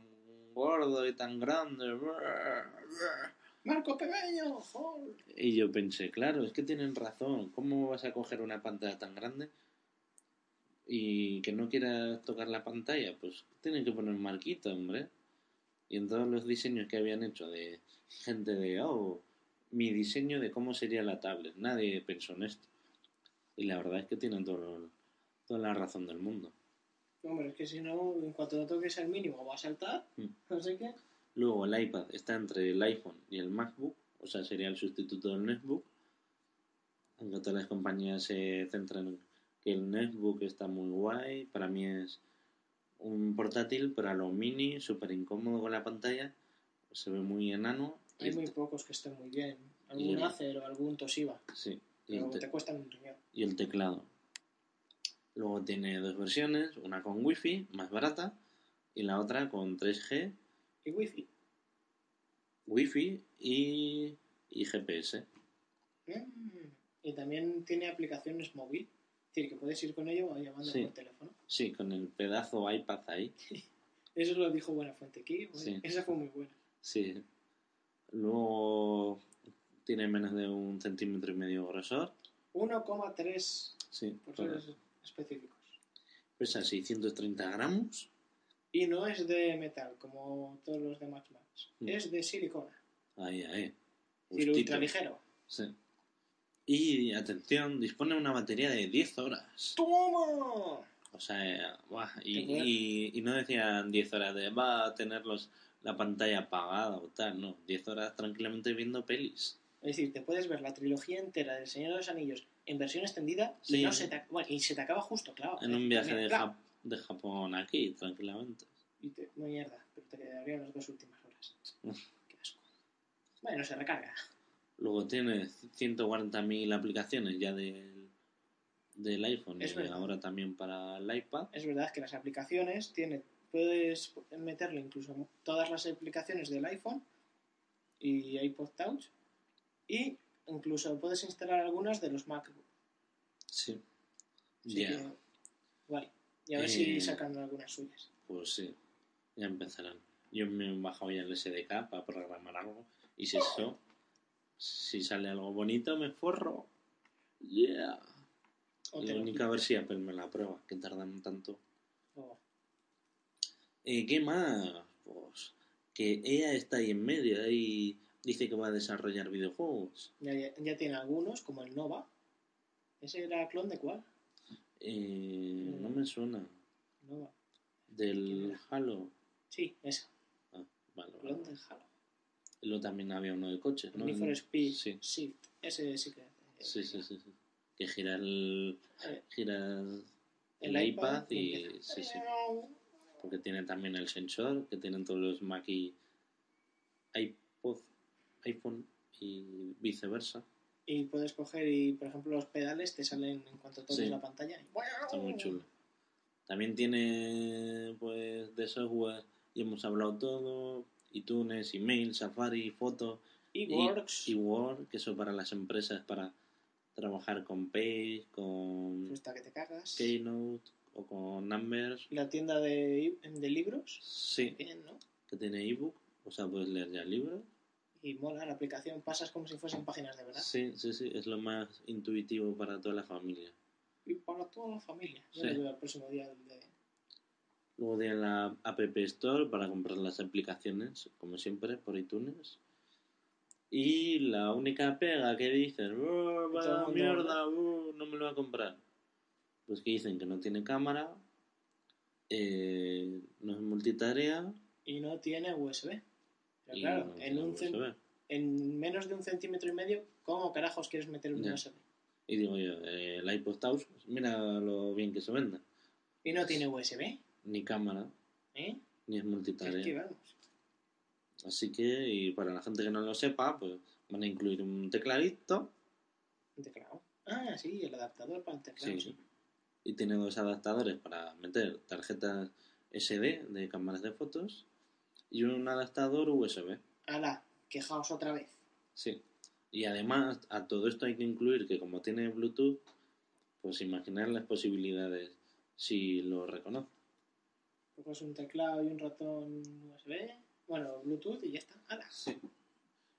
gordo y tan grande? ¡Marco pequeño! Y yo pensé, claro, es que tienen razón. ¿Cómo vas a coger una pantalla tan grande y que no quieras tocar la pantalla? Pues tienen que poner un marquito, hombre. Y en todos los diseños que habían hecho de gente de, oh, mi diseño de cómo sería la tablet. Nadie pensó en esto. Y la verdad es que tienen todo, toda la razón del mundo. Hombre, es que si no, en cuanto lo toques al mínimo va a saltar. Mm. No qué. Luego el iPad está entre el iPhone y el MacBook, o sea, sería el sustituto del netbook. Aunque todas las compañías se centran en que el netbook está muy guay, para mí es un portátil, pero a lo mini, súper incómodo con la pantalla, se ve muy enano. Hay muy pocos que estén muy bien. Algún Acer o algún Toshiba. sí, y Pero te- te cuestan un riñón. y el teclado. Luego tiene dos versiones, una con Wi-Fi, más barata, y la otra con 3G, Y Wi-Fi. Wi-Fi y, y GPS. Mm. Y también tiene aplicaciones móvil. Es decir, que puedes ir con ello o llamando Sí. por teléfono. Sí, con el pedazo iPad ahí. Eso lo dijo Buenafuente aquí. Bueno, Sí. Esa fue muy buena. Sí. Luego tiene menos de un centímetro y medio grosor. 1,3 Sí. por ser específicos. Pesa 630 gramos. Y no es de metal, como todos los de Max Max. Mm. Es de silicona. Ahí, ahí. Y lo Justito. ultra ligero. Sí. Y atención, dispone de una batería de 10 horas. ¡Toma! O sea, buah, y, no decían 10 horas de va a tenerlos la pantalla apagada o tal, no. 10 horas tranquilamente viendo pelis. Es decir, te puedes ver la trilogía entera del Señor de los Anillos en versión extendida Sí. y, no se te, bueno, y se te acaba justo, claro. En un viaje de, Claro. Jap- de Japón aquí, tranquilamente. Y te, no mierda, pero te quedarían las dos últimas horas. Qué asco. Bueno, se recarga. Luego tiene 140.000 aplicaciones ya del, del iPhone Es y verdad. ahora también para el iPad. Es verdad que las aplicaciones tiene, puedes meterle incluso todas las aplicaciones del iPhone y iPod Touch y incluso puedes instalar algunas de los MacBook. Sí. Ya, guay. Y a ver Eh, si sacan algunas suyas. pues sí, ya empezarán. Yo me he bajado ya el SDK para programar algo y si eso, si sale algo bonito me forro. Yeah. O La única a ver si Apple me la prueba, que tardan tanto. Oh, Eh, ¿Qué más? Pues que EA está ahí en medio y dice que va a desarrollar videojuegos. Ya, ya, ya tiene algunos, como el Nova. ¿Ese era clon de cuál? Eh, Mm. no me suena. Nova. Del Halo. Sí, ese. Ah, vale, vale, Clon vale. del Halo. Luego también había uno de coches, ¿no? Need for Speed. Sí, Shift. Ese sí que. sí, sí, sí, sí. Que gira el, Eh, gira el, el iPad iPad y y... Sí, sí. Porque tiene también el sensor que tienen todos los Mac y iPod, iPhone y viceversa. Y puedes coger y, por ejemplo, los pedales te salen en cuanto toques Sí. la pantalla. y- Está muy chulo. También tiene, pues, de software, y hemos hablado todo, iTunes, email, Safari, foto, Y y, Works. y Word, que eso para las empresas, para trabajar con Page, con Está que te cagas. Keynote o con Numbers. La tienda de, de libros. Sí, que tiene ebook, o sea, puedes leer ya el libro. Y mola la aplicación. Pasas como si fuesen páginas de verdad. Sí, sí, sí, es lo más intuitivo para toda la familia. Y para toda la familia. Sí. lo veo el próximo día de... Luego tiene la App Store para comprar las aplicaciones, como siempre, por iTunes. Y la única pega que dicen, "Oh, vaya mierda, uh, no me lo va a comprar. Pues que dicen que no tiene cámara, eh, no es multitarea Y no tiene USB. Pero claro, no en, un USB. en menos de un centímetro y medio, ¿cómo carajos quieres meter un. USB? Y digo yo, eh, el iPod Touch, pues mira lo bien que se vende. Y no tiene USB. Ni cámara, ¿Eh? ni es multitarea. Así que, y para la gente que no lo sepa, pues van a incluir un tecladito Un teclado. Ah, sí, el adaptador para el teclado. Sí. Sí. y tiene dos adaptadores para meter tarjetas SD de cámaras de fotos y un adaptador USB. Ala, quejaos otra vez. Sí. Y además a todo esto hay que incluir que como tiene Bluetooth, pues imaginar las posibilidades si lo reconoce. Coges un teclado y un ratón USB. Bueno, Bluetooth y ya está. Ala. Sí.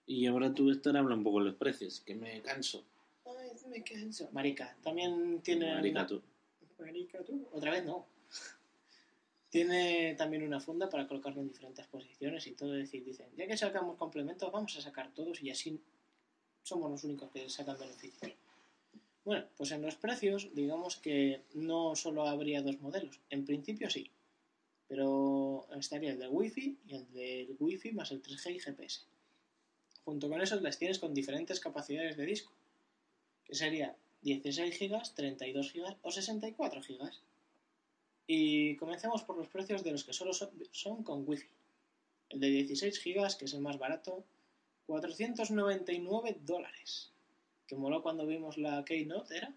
Y ahora tú, Héctor, habla un poco de los precios, que me canso. Ay, me canso. Marica, también tiene. Marica, una- tú. Marica, tú. Otra vez no. Tiene también una funda para colocarlo en diferentes posiciones y todo. Es decir, dicen, ya que sacamos complementos, vamos a sacar todos y así somos los únicos que sacan beneficios. Bueno, pues en los precios, digamos que no solo habría dos modelos. En principio sí. Pero estaría el del Wi-Fi y el del Wi-Fi más el 3G y GPS. Junto con esos las tienes con diferentes capacidades de disco. Que sería 16 GB, 32 GB o 64 GB. Y comencemos por los precios de los que solo son, con Wi-Fi. El de 16 GB, que es el más barato, 499 dólares. Que moló cuando vimos la Keynote, ¿era?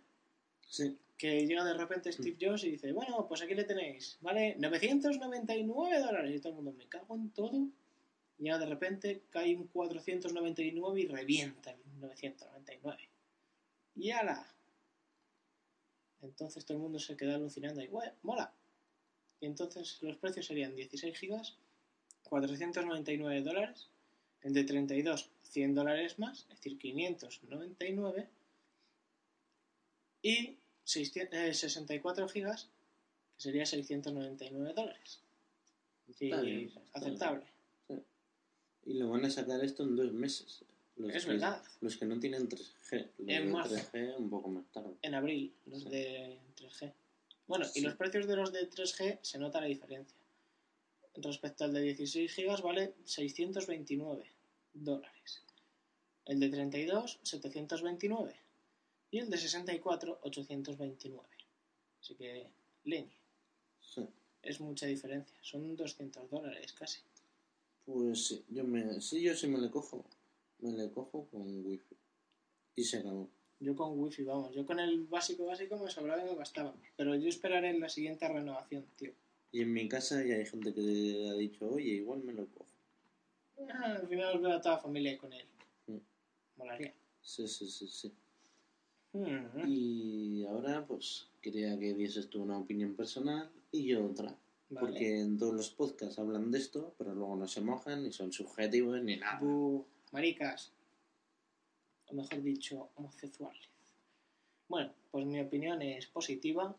Sí. Que llega de repente Steve Jobs y dice, bueno, pues aquí le tenéis, ¿vale? 999 dólares. Y todo el mundo, me cago en todo. Y llega de repente, cae un 499 y revienta el 999. Y ala. Entonces todo el mundo se queda alucinando y, "Guau, mola. Y entonces los precios serían 16 gigas, 499 dólares. El de 32, 100 dólares más, es decir, 599. Y 600 eh, 64 gigas, que sería 699 dólares. Bien, está aceptable. Y lo van a sacar esto en dos meses. Los Es que- verdad. Los que no tienen 3G. Los En de marzo. 3G un poco más tarde. En abril, los Sí. de 3G. Bueno, Sí. y los precios de los de 3G se nota la diferencia. Respecto al de 16 gigas vale 629 dólares. El de 32, 729. Y el de 64, 829. Así que, leña. Sí. Es mucha diferencia. Son 200 dólares casi. Pues sí, yo me, sí, yo sí me le cojo. Me le cojo con wifi. Y se acabó. Yo con wifi, vamos. Yo con el básico básico me sobraba y me bastaba. Pero yo esperaré en la siguiente renovación, tío. Y en mi casa ya hay gente que ha dicho, oye, igual me lo cojo. Ah, al final os veo a toda la familia con él. Mm. Molaría. Sí, sí, sí, sí. Y ahora, pues, quería que dieses tú una opinión personal y yo otra. Vale. Porque en todos los podcasts hablan de esto, pero luego no se mojan, ni son subjetivos, ni nada. Maricas. O mejor dicho, homosexuales. Bueno, pues mi opinión es positiva.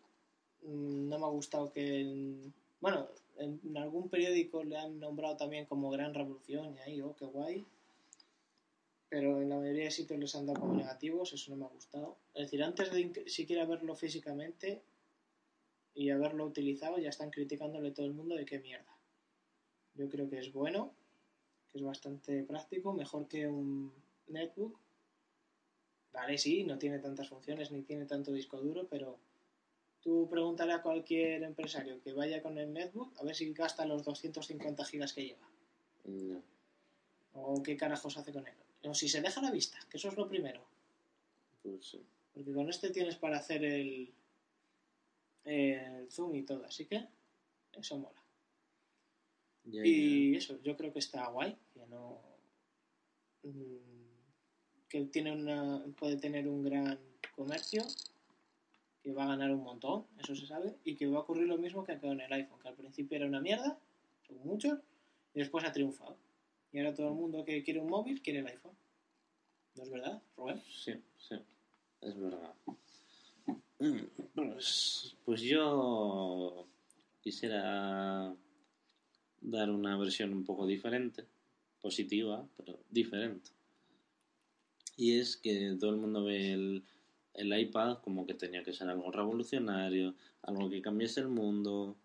Mm, No me ha gustado que... en- Bueno, en en algún periódico le han nombrado también como gran revolución y ahí, oh, qué guay. Pero en la mayoría de sitios les han dado como negativos, eso no me ha gustado. Es decir, antes de siquiera verlo físicamente y haberlo utilizado, ya están criticándole todo el mundo de qué mierda. Yo creo que es bueno, que es bastante práctico, mejor que un netbook. Vale, sí, no tiene tantas funciones ni tiene tanto disco duro, pero tú pregúntale a cualquier empresario que vaya con el netbook a ver si gasta los 250 gigas que lleva. No. O qué carajos hace con él. O si se deja la vista, que eso es lo primero. Pues sí. Porque con este tienes para hacer el, el zoom y todo, así que eso mola. Ya, Y eso, yo creo que está guay, que no. mm, que tiene una, puede tener un gran comercio, que va a ganar un montón, eso se sabe, y que va a ocurrir lo mismo que con el iPhone, que al principio era una mierda, según muchos, y después ha triunfado. Y ahora todo el mundo que quiere un móvil quiere el iPhone. ¿No es verdad, Rubén? Sí, sí. Es verdad. Pues, pues yo quisiera dar una versión un poco diferente, positiva, pero diferente. Y es que todo el mundo ve el, el iPad como que tenía que ser algo revolucionario, algo que cambiase el mundo.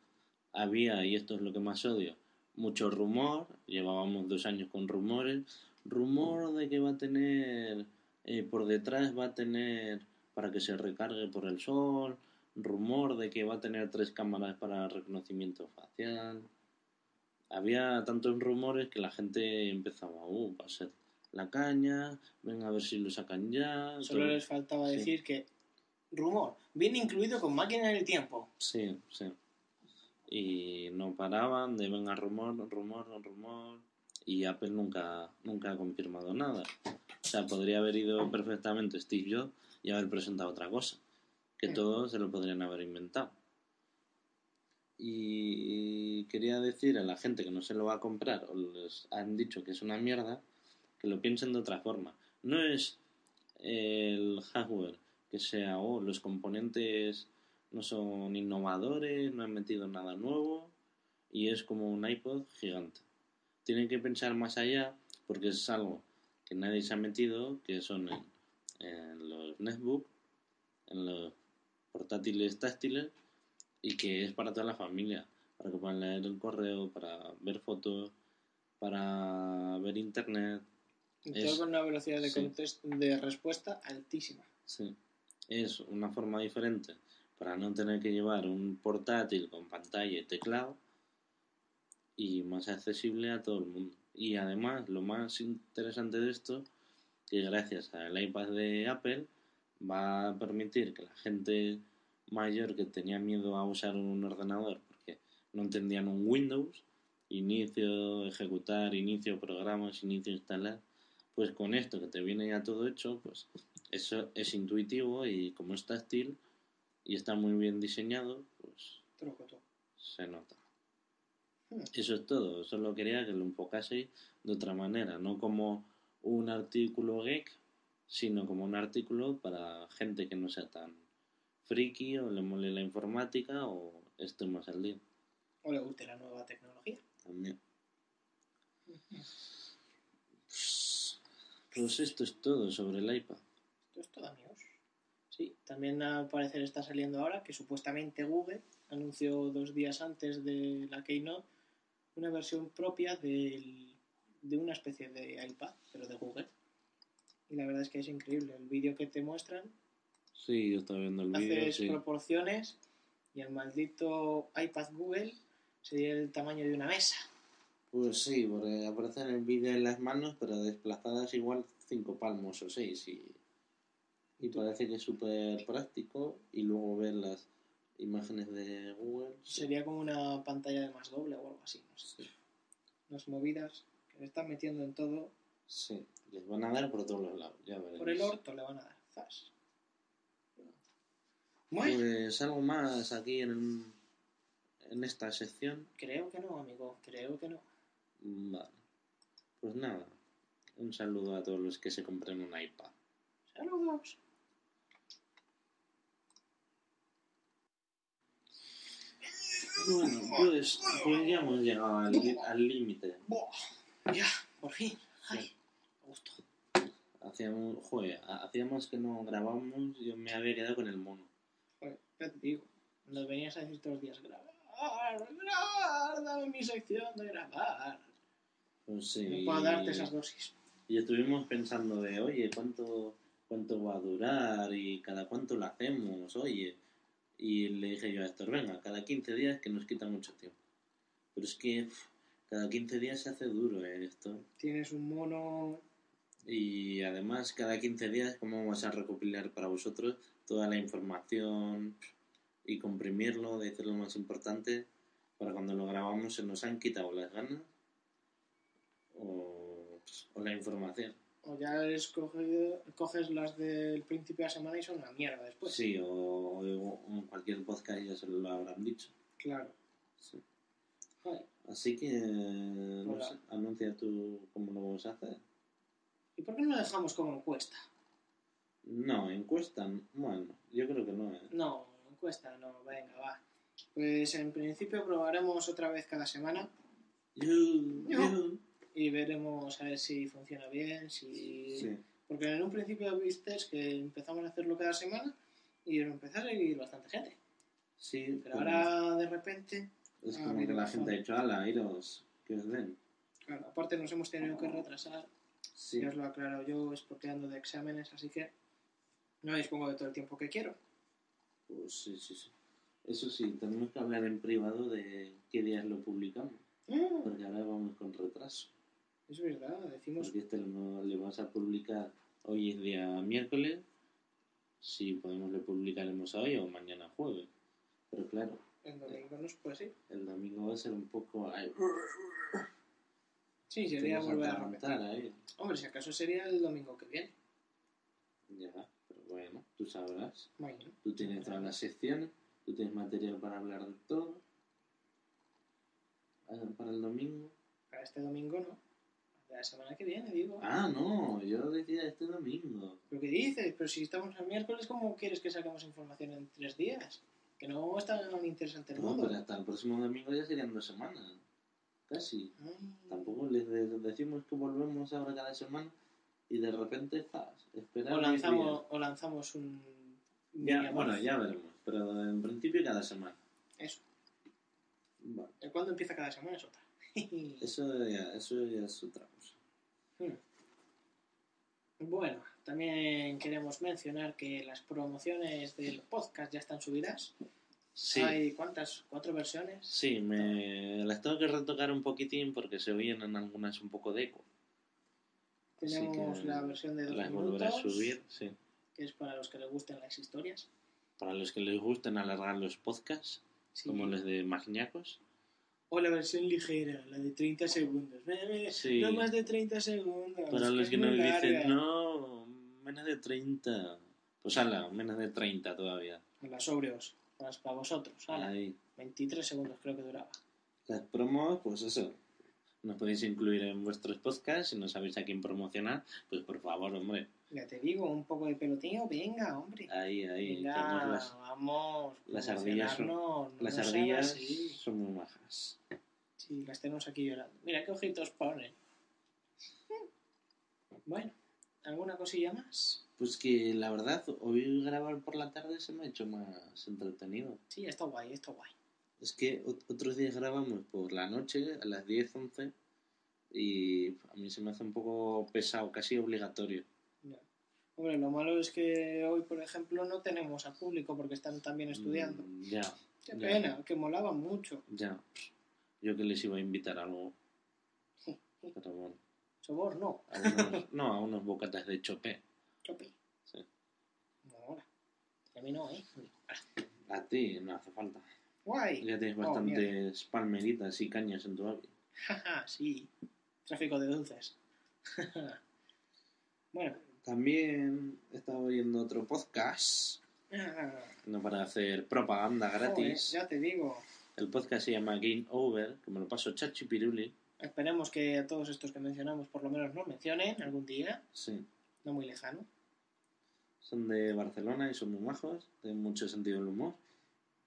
Había, y esto es lo que más odio, mucho rumor, llevábamos dos años con rumores, rumor de que va a tener, eh, por detrás va a tener para que se recargue por el sol, rumor de que va a tener tres cámaras para reconocimiento facial. Había tantos rumores que la gente empezaba, uh, va a ser la caña, venga a ver si lo sacan ya. Solo todo- les faltaba Sí. decir que, rumor, viene incluido con máquina del tiempo. Sí, sí. Y no paraban de venga rumor, rumor, rumor. Y Apple nunca, nunca ha confirmado nada. O sea, podría haber ido perfectamente Steve Jobs y haber presentado otra cosa. Que Mm. todos se lo podrían haber inventado. Y quería decir a la gente que no se lo va a comprar o les han dicho que es una mierda, que lo piensen de otra forma. No es el hardware que sea, oh, los componentes no son innovadores, no han metido nada nuevo y es como un iPod gigante. Tienen que pensar más allá porque es algo que nadie se ha metido, que son en, en los netbook, en los portátiles táctiles y que es para toda la familia, para que puedan leer el correo, para ver fotos, para ver internet. Y Es- todo con una velocidad de, sí. de respuesta altísima. Sí, es una forma diferente para no tener que llevar un portátil con pantalla y teclado y más accesible a todo el mundo. Y además, lo más interesante de esto, que gracias al iPad de Apple va a permitir que la gente mayor que tenía miedo a usar un ordenador porque no entendían un Windows, inicio, ejecutar, inicio programas, inicio instalar, pues con esto que te viene ya todo hecho, pues eso es intuitivo y como es táctil y está muy bien diseñado, pues se nota. Hmm. Eso es todo, solo quería que lo enfocaseis de otra manera, no como un artículo geek, sino como un artículo para gente que no sea tan friki o le mole la informática o esté más al día O le guste la nueva tecnología. también. Pues, pues esto es todo sobre el iPad. Esto es todo, amigos. Sí, también al parecer está saliendo ahora que supuestamente Google anunció dos días antes de la Keynote una versión propia del- de una especie de iPad, pero de Google. Y la verdad es que es increíble. El vídeo que te muestran Sí, yo estaba viendo el vídeo, haces sí. proporciones y el maldito iPad Google sería el tamaño de una mesa. Pues sí, porque aparecen en el vídeo en las manos, pero desplazadas igual cinco palmos o seis. Y, y parece que es súper práctico. Y luego ver las imágenes de Google. Sería como una pantalla de más doble o algo así. No sé. Sí. Unas movidas que le están metiendo en todo. Sí, les van a dar por todos los lados, ya veremos. Por el orto le van a dar. Zas. Bueno, Pues algo más aquí en, en esta sección. creo que no, amigo. Creo que no. Vale. Pues nada, un saludo a todos los que se compren un iPad. Saludos. Bueno, pues, pues ya hemos llegado al límite. Ya, por fin. Ay, gusto. Hacíamos, joder, hacíamos que no grabábamos, yo me había quedado con el mono. Joder, ya te digo. Nos venías a decir todos los días grabar, grabar, dame mi sección de grabar. Pues sí. No puedo darte esas dosis. Y estuvimos pensando de, oye, ¿cuánto, cuánto va a durar? Y cada cuánto lo hacemos, oye. Y le dije yo a Héctor, venga, cada 15 días que nos quita mucho tiempo. Pero es que cada 15 días se hace duro ¿eh, esto. Tienes un mono. Y además, cada 15 días, ¿cómo vamos a recopilar para vosotros toda la información y comprimirlo, decir lo más importante? Para cuando lo grabamos se nos han quitado las ganas o, o la información. O ya escoge- coges las del principio de la semana y son una mierda después. Sí, o, o en cualquier podcast ya se lo habrán dicho. Claro. Sí. Así que, no Hola. sé, anuncia tú cómo lo vamos a hacer. ¿Y por qué no lo dejamos como encuesta? No, encuesta, bueno, yo creo que no. ¿eh? No, encuesta no, venga, va. Pues en principio probaremos otra vez cada semana Yu, No. Y veremos a ver si funciona bien, si... Sí. Porque en un principio viste que empezamos a hacerlo cada semana y empezó a seguir bastante gente. Sí, Pero pero ahora de repente, es como que la gente ha dicho, ala, iros, que os den. claro, aparte nos hemos tenido que retrasar, Sí, ya os lo aclaro yo, expropiando de exámenes, así que no dispongo de todo el tiempo que quiero. pues sí, sí, sí. Eso sí, tenemos que hablar en privado de qué días lo publicamos, Mm, porque ahora vamos con retraso. Es verdad, decimos Porque este lo, le vamos a publicar hoy es día miércoles, si podemos le publicaremos hoy o mañana jueves. Pero claro, el domingo no se puede ser. el domingo va a ser un poco... ay, Sí, sería vas volver a repetir. ahí. Hombre, si acaso sería el domingo que viene. Ya, pero bueno, tú sabrás. Bueno, Tú tienes todas las secciones, tú tienes material para hablar de todo. Ah, Para el domingo. para este domingo no. La semana que viene, digo. Ah, no, yo decía este domingo. ¿Pero qué dices? Pero si estamos el miércoles, ¿cómo quieres que saquemos información en tres días? Que no está tan interesante el No, mundo. pero hasta el próximo domingo ya serían dos semanas. Casi. Ay, Tampoco les de- decimos que volvemos ahora cada semana y de repente, zas, esperar. O lanzamos, o lanzamos un... Ya, bueno, ya veremos. Pero en principio cada semana. Eso. Vale. Cuándo empieza cada semana es otra. Eso ya, eso ya es otra cosa. Bueno, también queremos mencionar que las promociones del podcast ya están subidas. Sí. Hay cuántas, cuatro versiones. Sí, me las tengo que retocar un poquitín porque se oyen en algunas un poco de eco. Tenemos la versión de dos Las minutos, volveré a subir, sí. que es para los que les gusten las historias. Para los que les gusten alargar los podcasts, Sí. como los de Magniacos. O la versión ligera, la de 30 segundos. Sí. No más de 30 segundos. Para los que nos dicen, no, menos de 30. Pues ala, menos de 30 todavía. Las sobrios, para, para vosotros. ala, Ahí. 23 segundos creo que duraba. Las promos, pues eso. Nos podéis incluir en vuestros podcasts. Si no sabéis a quién promocionar, pues por favor, hombre. Ya te digo, un poco de peloteo, venga, hombre. Ahí, ahí. venga, las, vamos. las ardillas son- no las ardillas son muy majas. Sí, las tenemos aquí llorando. Mira qué ojitos ponen. Bueno, ¿alguna cosilla más? Pues que la verdad, hoy grabar por la tarde se me ha hecho más entretenido. Sí, está guay, está guay. Es que ot- otros días grabamos por la noche, a las 10, 11, y a mí se me hace un poco pesado, casi obligatorio. Hombre, lo malo es que hoy, por ejemplo, no tenemos a público porque están también estudiando. Mm, Ya, Qué ya. pena, que molaba mucho. ya. Yo que les iba a invitar a algo. Pero bueno, Sobor, no. a unos, no, a unos bocatas de chopé. Chope. Sí. No, ahora. A mí no, ¿eh? A ti no hace falta. Guay. Ya tienes Oh, bastantes palmeritas y cañas en tu ave. Jaja, sí. Tráfico de dulces. bueno. También he estado oyendo otro podcast, Ah, no para hacer propaganda joder, gratis. ya te digo. El podcast se llama Game Over, que me lo paso Chachi Piruli. Esperemos que a todos estos que mencionamos por lo menos nos mencionen algún día, Sí. no muy lejano. Son de Barcelona y son muy majos, tienen mucho sentido del humor.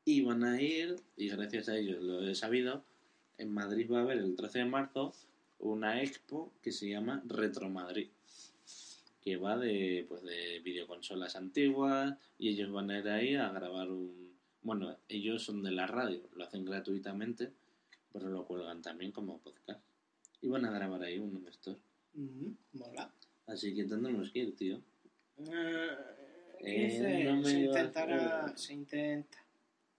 Y van a ir, y gracias a ellos lo he sabido, en Madrid va a haber el 13 de marzo una expo que se llama Retro Madrid. Que va de, pues, de videoconsolas antiguas y ellos van a ir ahí a grabar un... Bueno, ellos son de la radio, lo hacen gratuitamente, pero lo cuelgan también como podcast. Y van a grabar ahí un store. Mm, mola. Así que tendremos que ir, tío. Eh, Eh, no se intentará, se intenta.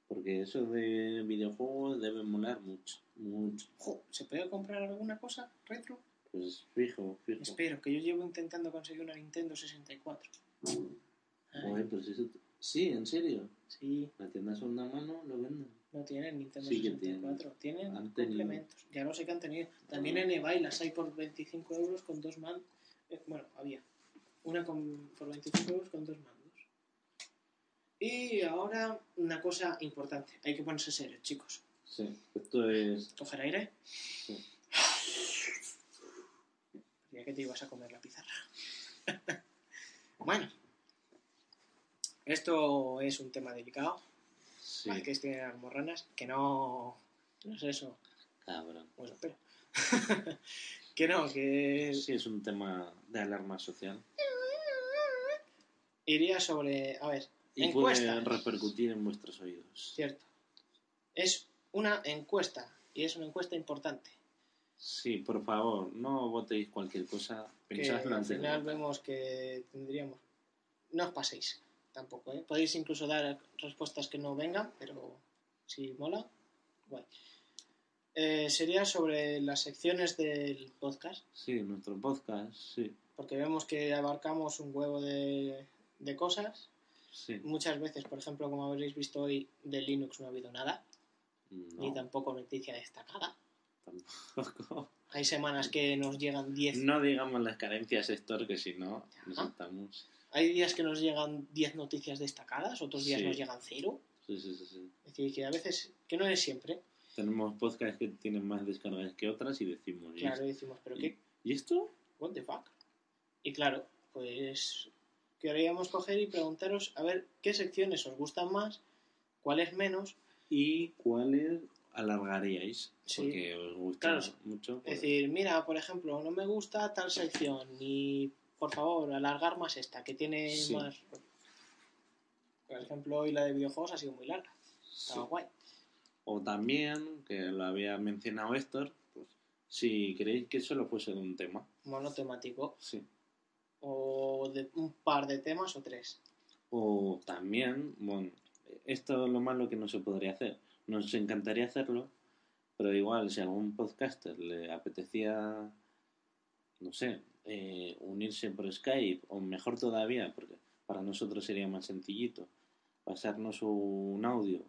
Porque eso de videojuegos debe molar mucho, mucho. ¿Se puede comprar alguna cosa retro? Pues fijo, fijo. Espero, que yo llevo intentando conseguir una Nintendo 64. Ay, Joder, pues eso... Sí, en serio. sí, La tienda segunda mano lo venden. no tienen Nintendo Sí que 64. Tienen tenido. complementos. Ya no sé qué han tenido. También en eBay las hay por 25 euros con dos mandos. bueno, había. Una con, por 25 euros con dos mandos. Y ahora una cosa importante. Hay que ponerse serios, chicos. Sí, esto es... Coger aire. Sí. Que te ibas a comer la pizarra. bueno. Esto es un tema delicado. Sí, que tiene almorranas. Que no... No es eso. cabrón. Bueno, espera. que no, que Sí, es un tema de alarma social. iría sobre... A ver, Y puede encuesta. repercutir en vuestros oídos. Cierto. Es una encuesta. Y es una encuesta importante. Sí, por favor, no votéis cualquier cosa. que Pensadlo al final vemos que tendríamos. No os paséis tampoco, ¿eh? Podéis incluso dar respuestas que no vengan, pero si mola, guay. Eh, sería sobre las secciones del podcast, Sí, nuestro podcast, sí. porque vemos que abarcamos un huevo de, de cosas. Sí. Muchas veces, por ejemplo, como habréis visto hoy, de Linux no ha habido nada, ni tampoco noticia destacada. Tampoco. Hay semanas que nos llegan 10 No digamos las carencias, Héctor, que si no, nos Ajá. estamos. Hay días que nos llegan 10 noticias destacadas, otros días Sí. nos llegan cero. Sí, sí, sí, sí. Es decir, que a veces, que no es siempre, Tenemos podcasts que tienen más descargas que otras y decimos, ¿y, claro, decimos, pero qué, ¿y esto? what the fuck. Y claro, pues queríamos coger y preguntaros a ver qué secciones os gustan más, cuáles menos. ¿Y cuáles alargaríais? Sí. Porque os gusta Claro. mucho. Es pues, decir, mira, por ejemplo, no me gusta tal sección, y por favor, alargar más esta, que tiene Sí. más. Por ejemplo, hoy la de videojuegos ha sido muy larga, sí. estaba guay. O también, que lo había mencionado Héctor, pues si queréis que solo fuese de un tema. Monotemático, Sí. o de un par de temas o tres. O también, bueno, esto es lo malo que no se podría hacer. Nos encantaría hacerlo, pero igual si a algún podcaster le apetecía, no sé, eh, unirse por Skype, o mejor todavía, porque para nosotros sería más sencillito, pasarnos un audio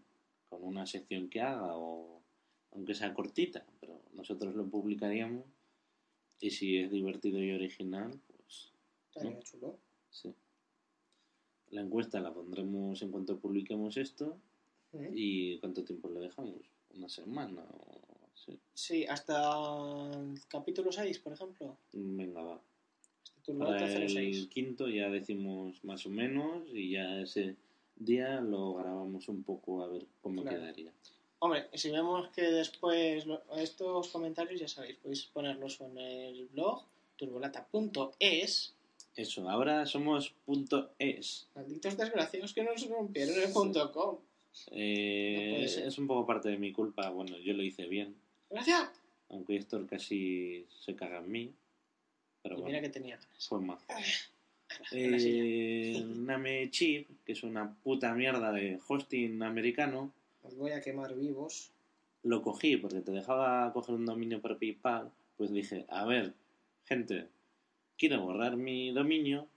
con una sección que haga, o aunque sea cortita, pero nosotros lo publicaríamos, y si es divertido y original, pues Estaría ¿No? chulo. Sí. La encuesta la pondremos en cuanto publiquemos esto. ¿Eh? ¿Y cuánto tiempo le dejamos? ¿Una semana? O... Sí. Sí, hasta el capítulo 6, por ejemplo. Venga, va. Hasta Turbulenta Para el 06. quinto ya decimos más o menos y ya ese día lo grabamos un poco a ver cómo Claro. quedaría. Hombre, si vemos que después lo- estos comentarios, ya sabéis, podéis ponerlos en el blog turbolata.es. Eso, ahora somos punto .es. Malditos desgraciados que nos rompieron el punto .com. Eh, No es un poco parte de mi culpa. Bueno, yo lo hice bien, Gracias. aunque Héctor casi se caga en mí. Pero Y bueno, mira que tenía ganas. fue más. Eh, Namecheap, que es una puta mierda de hosting americano, Os voy a quemar vivos. lo cogí porque te dejaba coger un dominio por PayPal. Pues dije, a ver, gente, quiero borrar mi dominio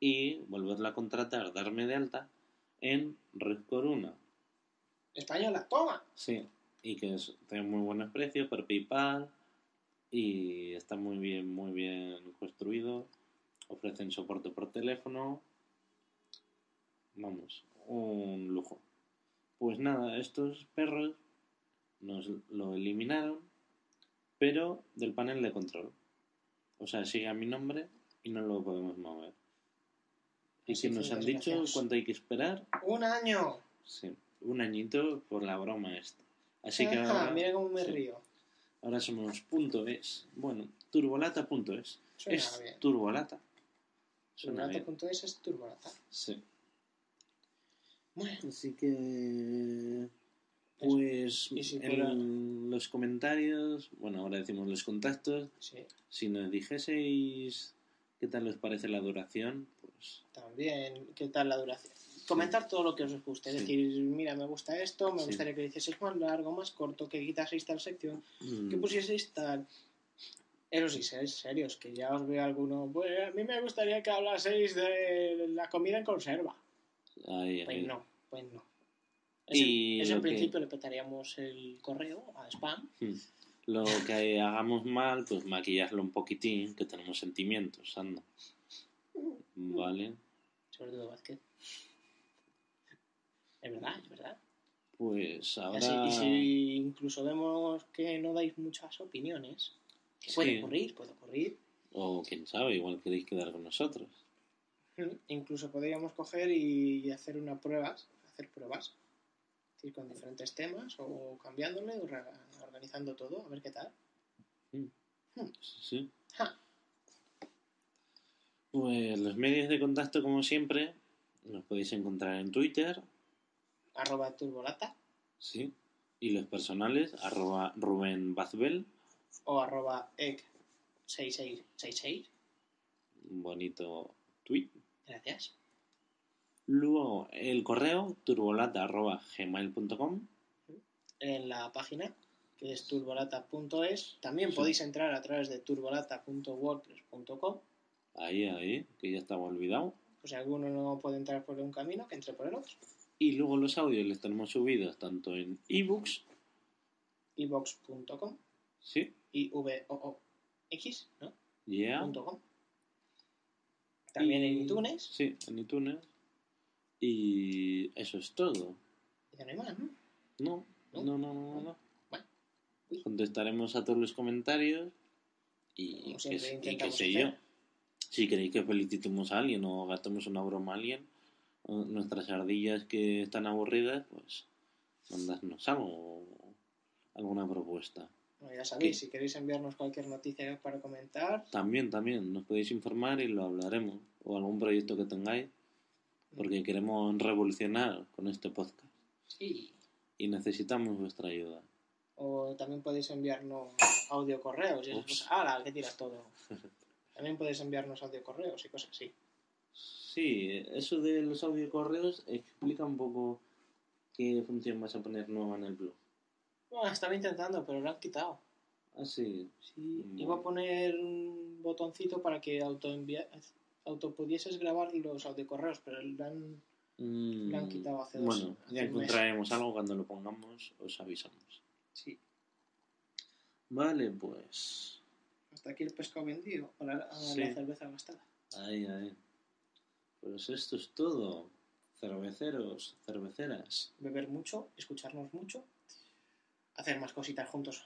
y volverla a contratar, darme de alta en Red Corona. Española, toma. Sí, y que es, tiene muy buenos precios por PayPal y está muy bien, muy bien construido. Ofrecen soporte por teléfono. Vamos, un lujo. Pues nada, estos perros nos lo eliminaron, pero del panel de control. O sea, sigue a mi nombre y no lo podemos mover. Y que nos han dicho cuánto hay que esperar, Un año. Sí, un añito por la broma esta. Así que Ajá, ahora, mira cómo me sí. río. ahora somos punto es. Bueno, turbolata.es. Suena Es bien. turbolata. Turbolata.es es turbolata. Sí. Bueno, Así que. Pues Y si en fuera- los comentarios, bueno, ahora decimos los contactos, sí, si nos dijeseis qué tal os parece la duración, pues también, ¿qué tal la duración? Comentar todo lo que os guste, es decir, mira, me gusta esto, me gustaría que lo hicieseis más largo, más corto, que quitaseis tal sección, mm, que pusieseis tal. Eso sí, seréis serios, que ya os veo alguno. Pues a mí me gustaría que hablaseis de la comida en conserva. ahí, Pues no, pues no. Ese, Y ese lo en que- principio le petaríamos el correo a spam. Mm. Lo que hagamos mal, pues maquillarlo un poquitín, que tenemos sentimientos, anda. Vale, Sobre todo Vázquez. Es verdad, es verdad. pues Y ahora... así- Y si incluso vemos que no dais muchas opiniones, que Sí. puede ocurrir, puede ocurrir. O quién sabe, igual queréis quedar con nosotros. Incluso podríamos coger y hacer una prueba, hacer pruebas, es decir, con diferentes temas o cambiándole o organizando todo, a ver qué tal. Sí. Ja. Pues los medios de contacto, como siempre, los podéis encontrar en Twitter, Arroba turbolata sí. Y los personales, arroba Rubén Bazbel, o arroba ec6666. un bonito tweet. Gracias. Luego el correo, turbolata arroba gmail.com. En la página que es turbolata.es. También Sí. podéis entrar a través de turbolata.wordpress.com. Ahí, ahí, que ya estaba olvidado. Pues si alguno no puede entrar por un camino, que entre por el otro. Y luego los audios los tenemos subidos tanto en ebooks, ibox.com sí, y v o o x ¿no? yeah. Com. También en iTunes. Sí, en iTunes. Y eso es todo. Ya no hay más, ¿no? No, ¿No? no, no, no, no. Bueno. Contestaremos a todos los comentarios y, que, y que sé yo. Si queréis que felicitemos a alguien o gastemos una broma a alguien, nuestras ardillas que están aburridas, pues mandadnos algo, alguna propuesta. Bueno, ya sabéis, ¿Qué? si queréis enviarnos cualquier noticia para comentar, También, también, nos podéis informar y lo hablaremos. O algún proyecto que tengáis, porque queremos revolucionar con este podcast sí. y necesitamos vuestra ayuda. O también podéis enviarnos audio correos y esas Ups. cosas. ¡Hala! que tiras todo! También podéis enviarnos audio correos y cosas así. Sí, eso de los audio correos explica un poco qué función vas a poner nueva en el blog. Bueno, estaba intentando, pero lo han quitado. Ah, sí. Sí, Bueno. iba a poner un botoncito para que auto, auto pudieses grabar los audiocorreos, pero lo han, Mm, lo han quitado hace dos Bueno, ya mes. encontraremos algo cuando lo pongamos, os avisamos. Sí. Vale, pues. Hasta aquí el pescado vendido, o la, o Sí. la cerveza gastada. Ahí, ahí. Pues esto es todo. Cerveceros, cerveceras. Beber mucho, escucharnos mucho, hacer más cositas juntos.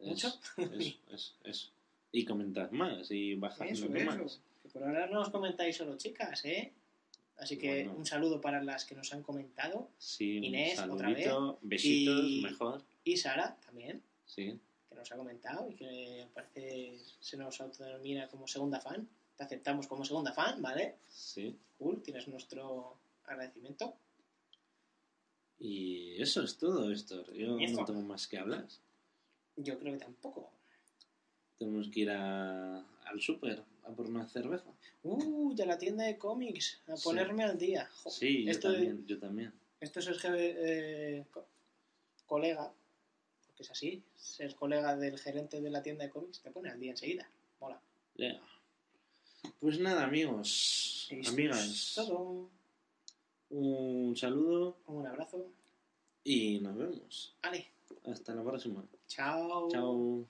Es- ¿Mucho? Eso, eso, eso. Y comentad más y bajad Eso, lo eso. más. Que por ahora no os comentáis solo chicas, ¿eh? Así que Bueno. un saludo para las que nos han comentado. Sí, un Inés, otra saludito, besitos, Y- mejor. Y Sara también, Sí. que nos ha comentado y que parece se nos autodenomina como segunda fan. Te aceptamos como segunda fan, ¿vale? Sí. Cool, tienes nuestro agradecimiento. Y eso es todo, Héctor. Yo Eso. no tengo más que hablar. Yo creo que tampoco. Tenemos que ir a- al súper a por una cerveza. Uh, ya la tienda de cómics, a Sí. ponerme al día. Jo, Sí, yo esto, también, yo también. esto es ser eh, co- colega, porque es así, ser colega del gerente de la tienda de cómics te pone al día enseguida. Mola. Ya. Pues nada, amigos, Esto amigas, todo. un saludo Un abrazo. y nos vemos. Ale, Hasta la próxima. chao. Chao.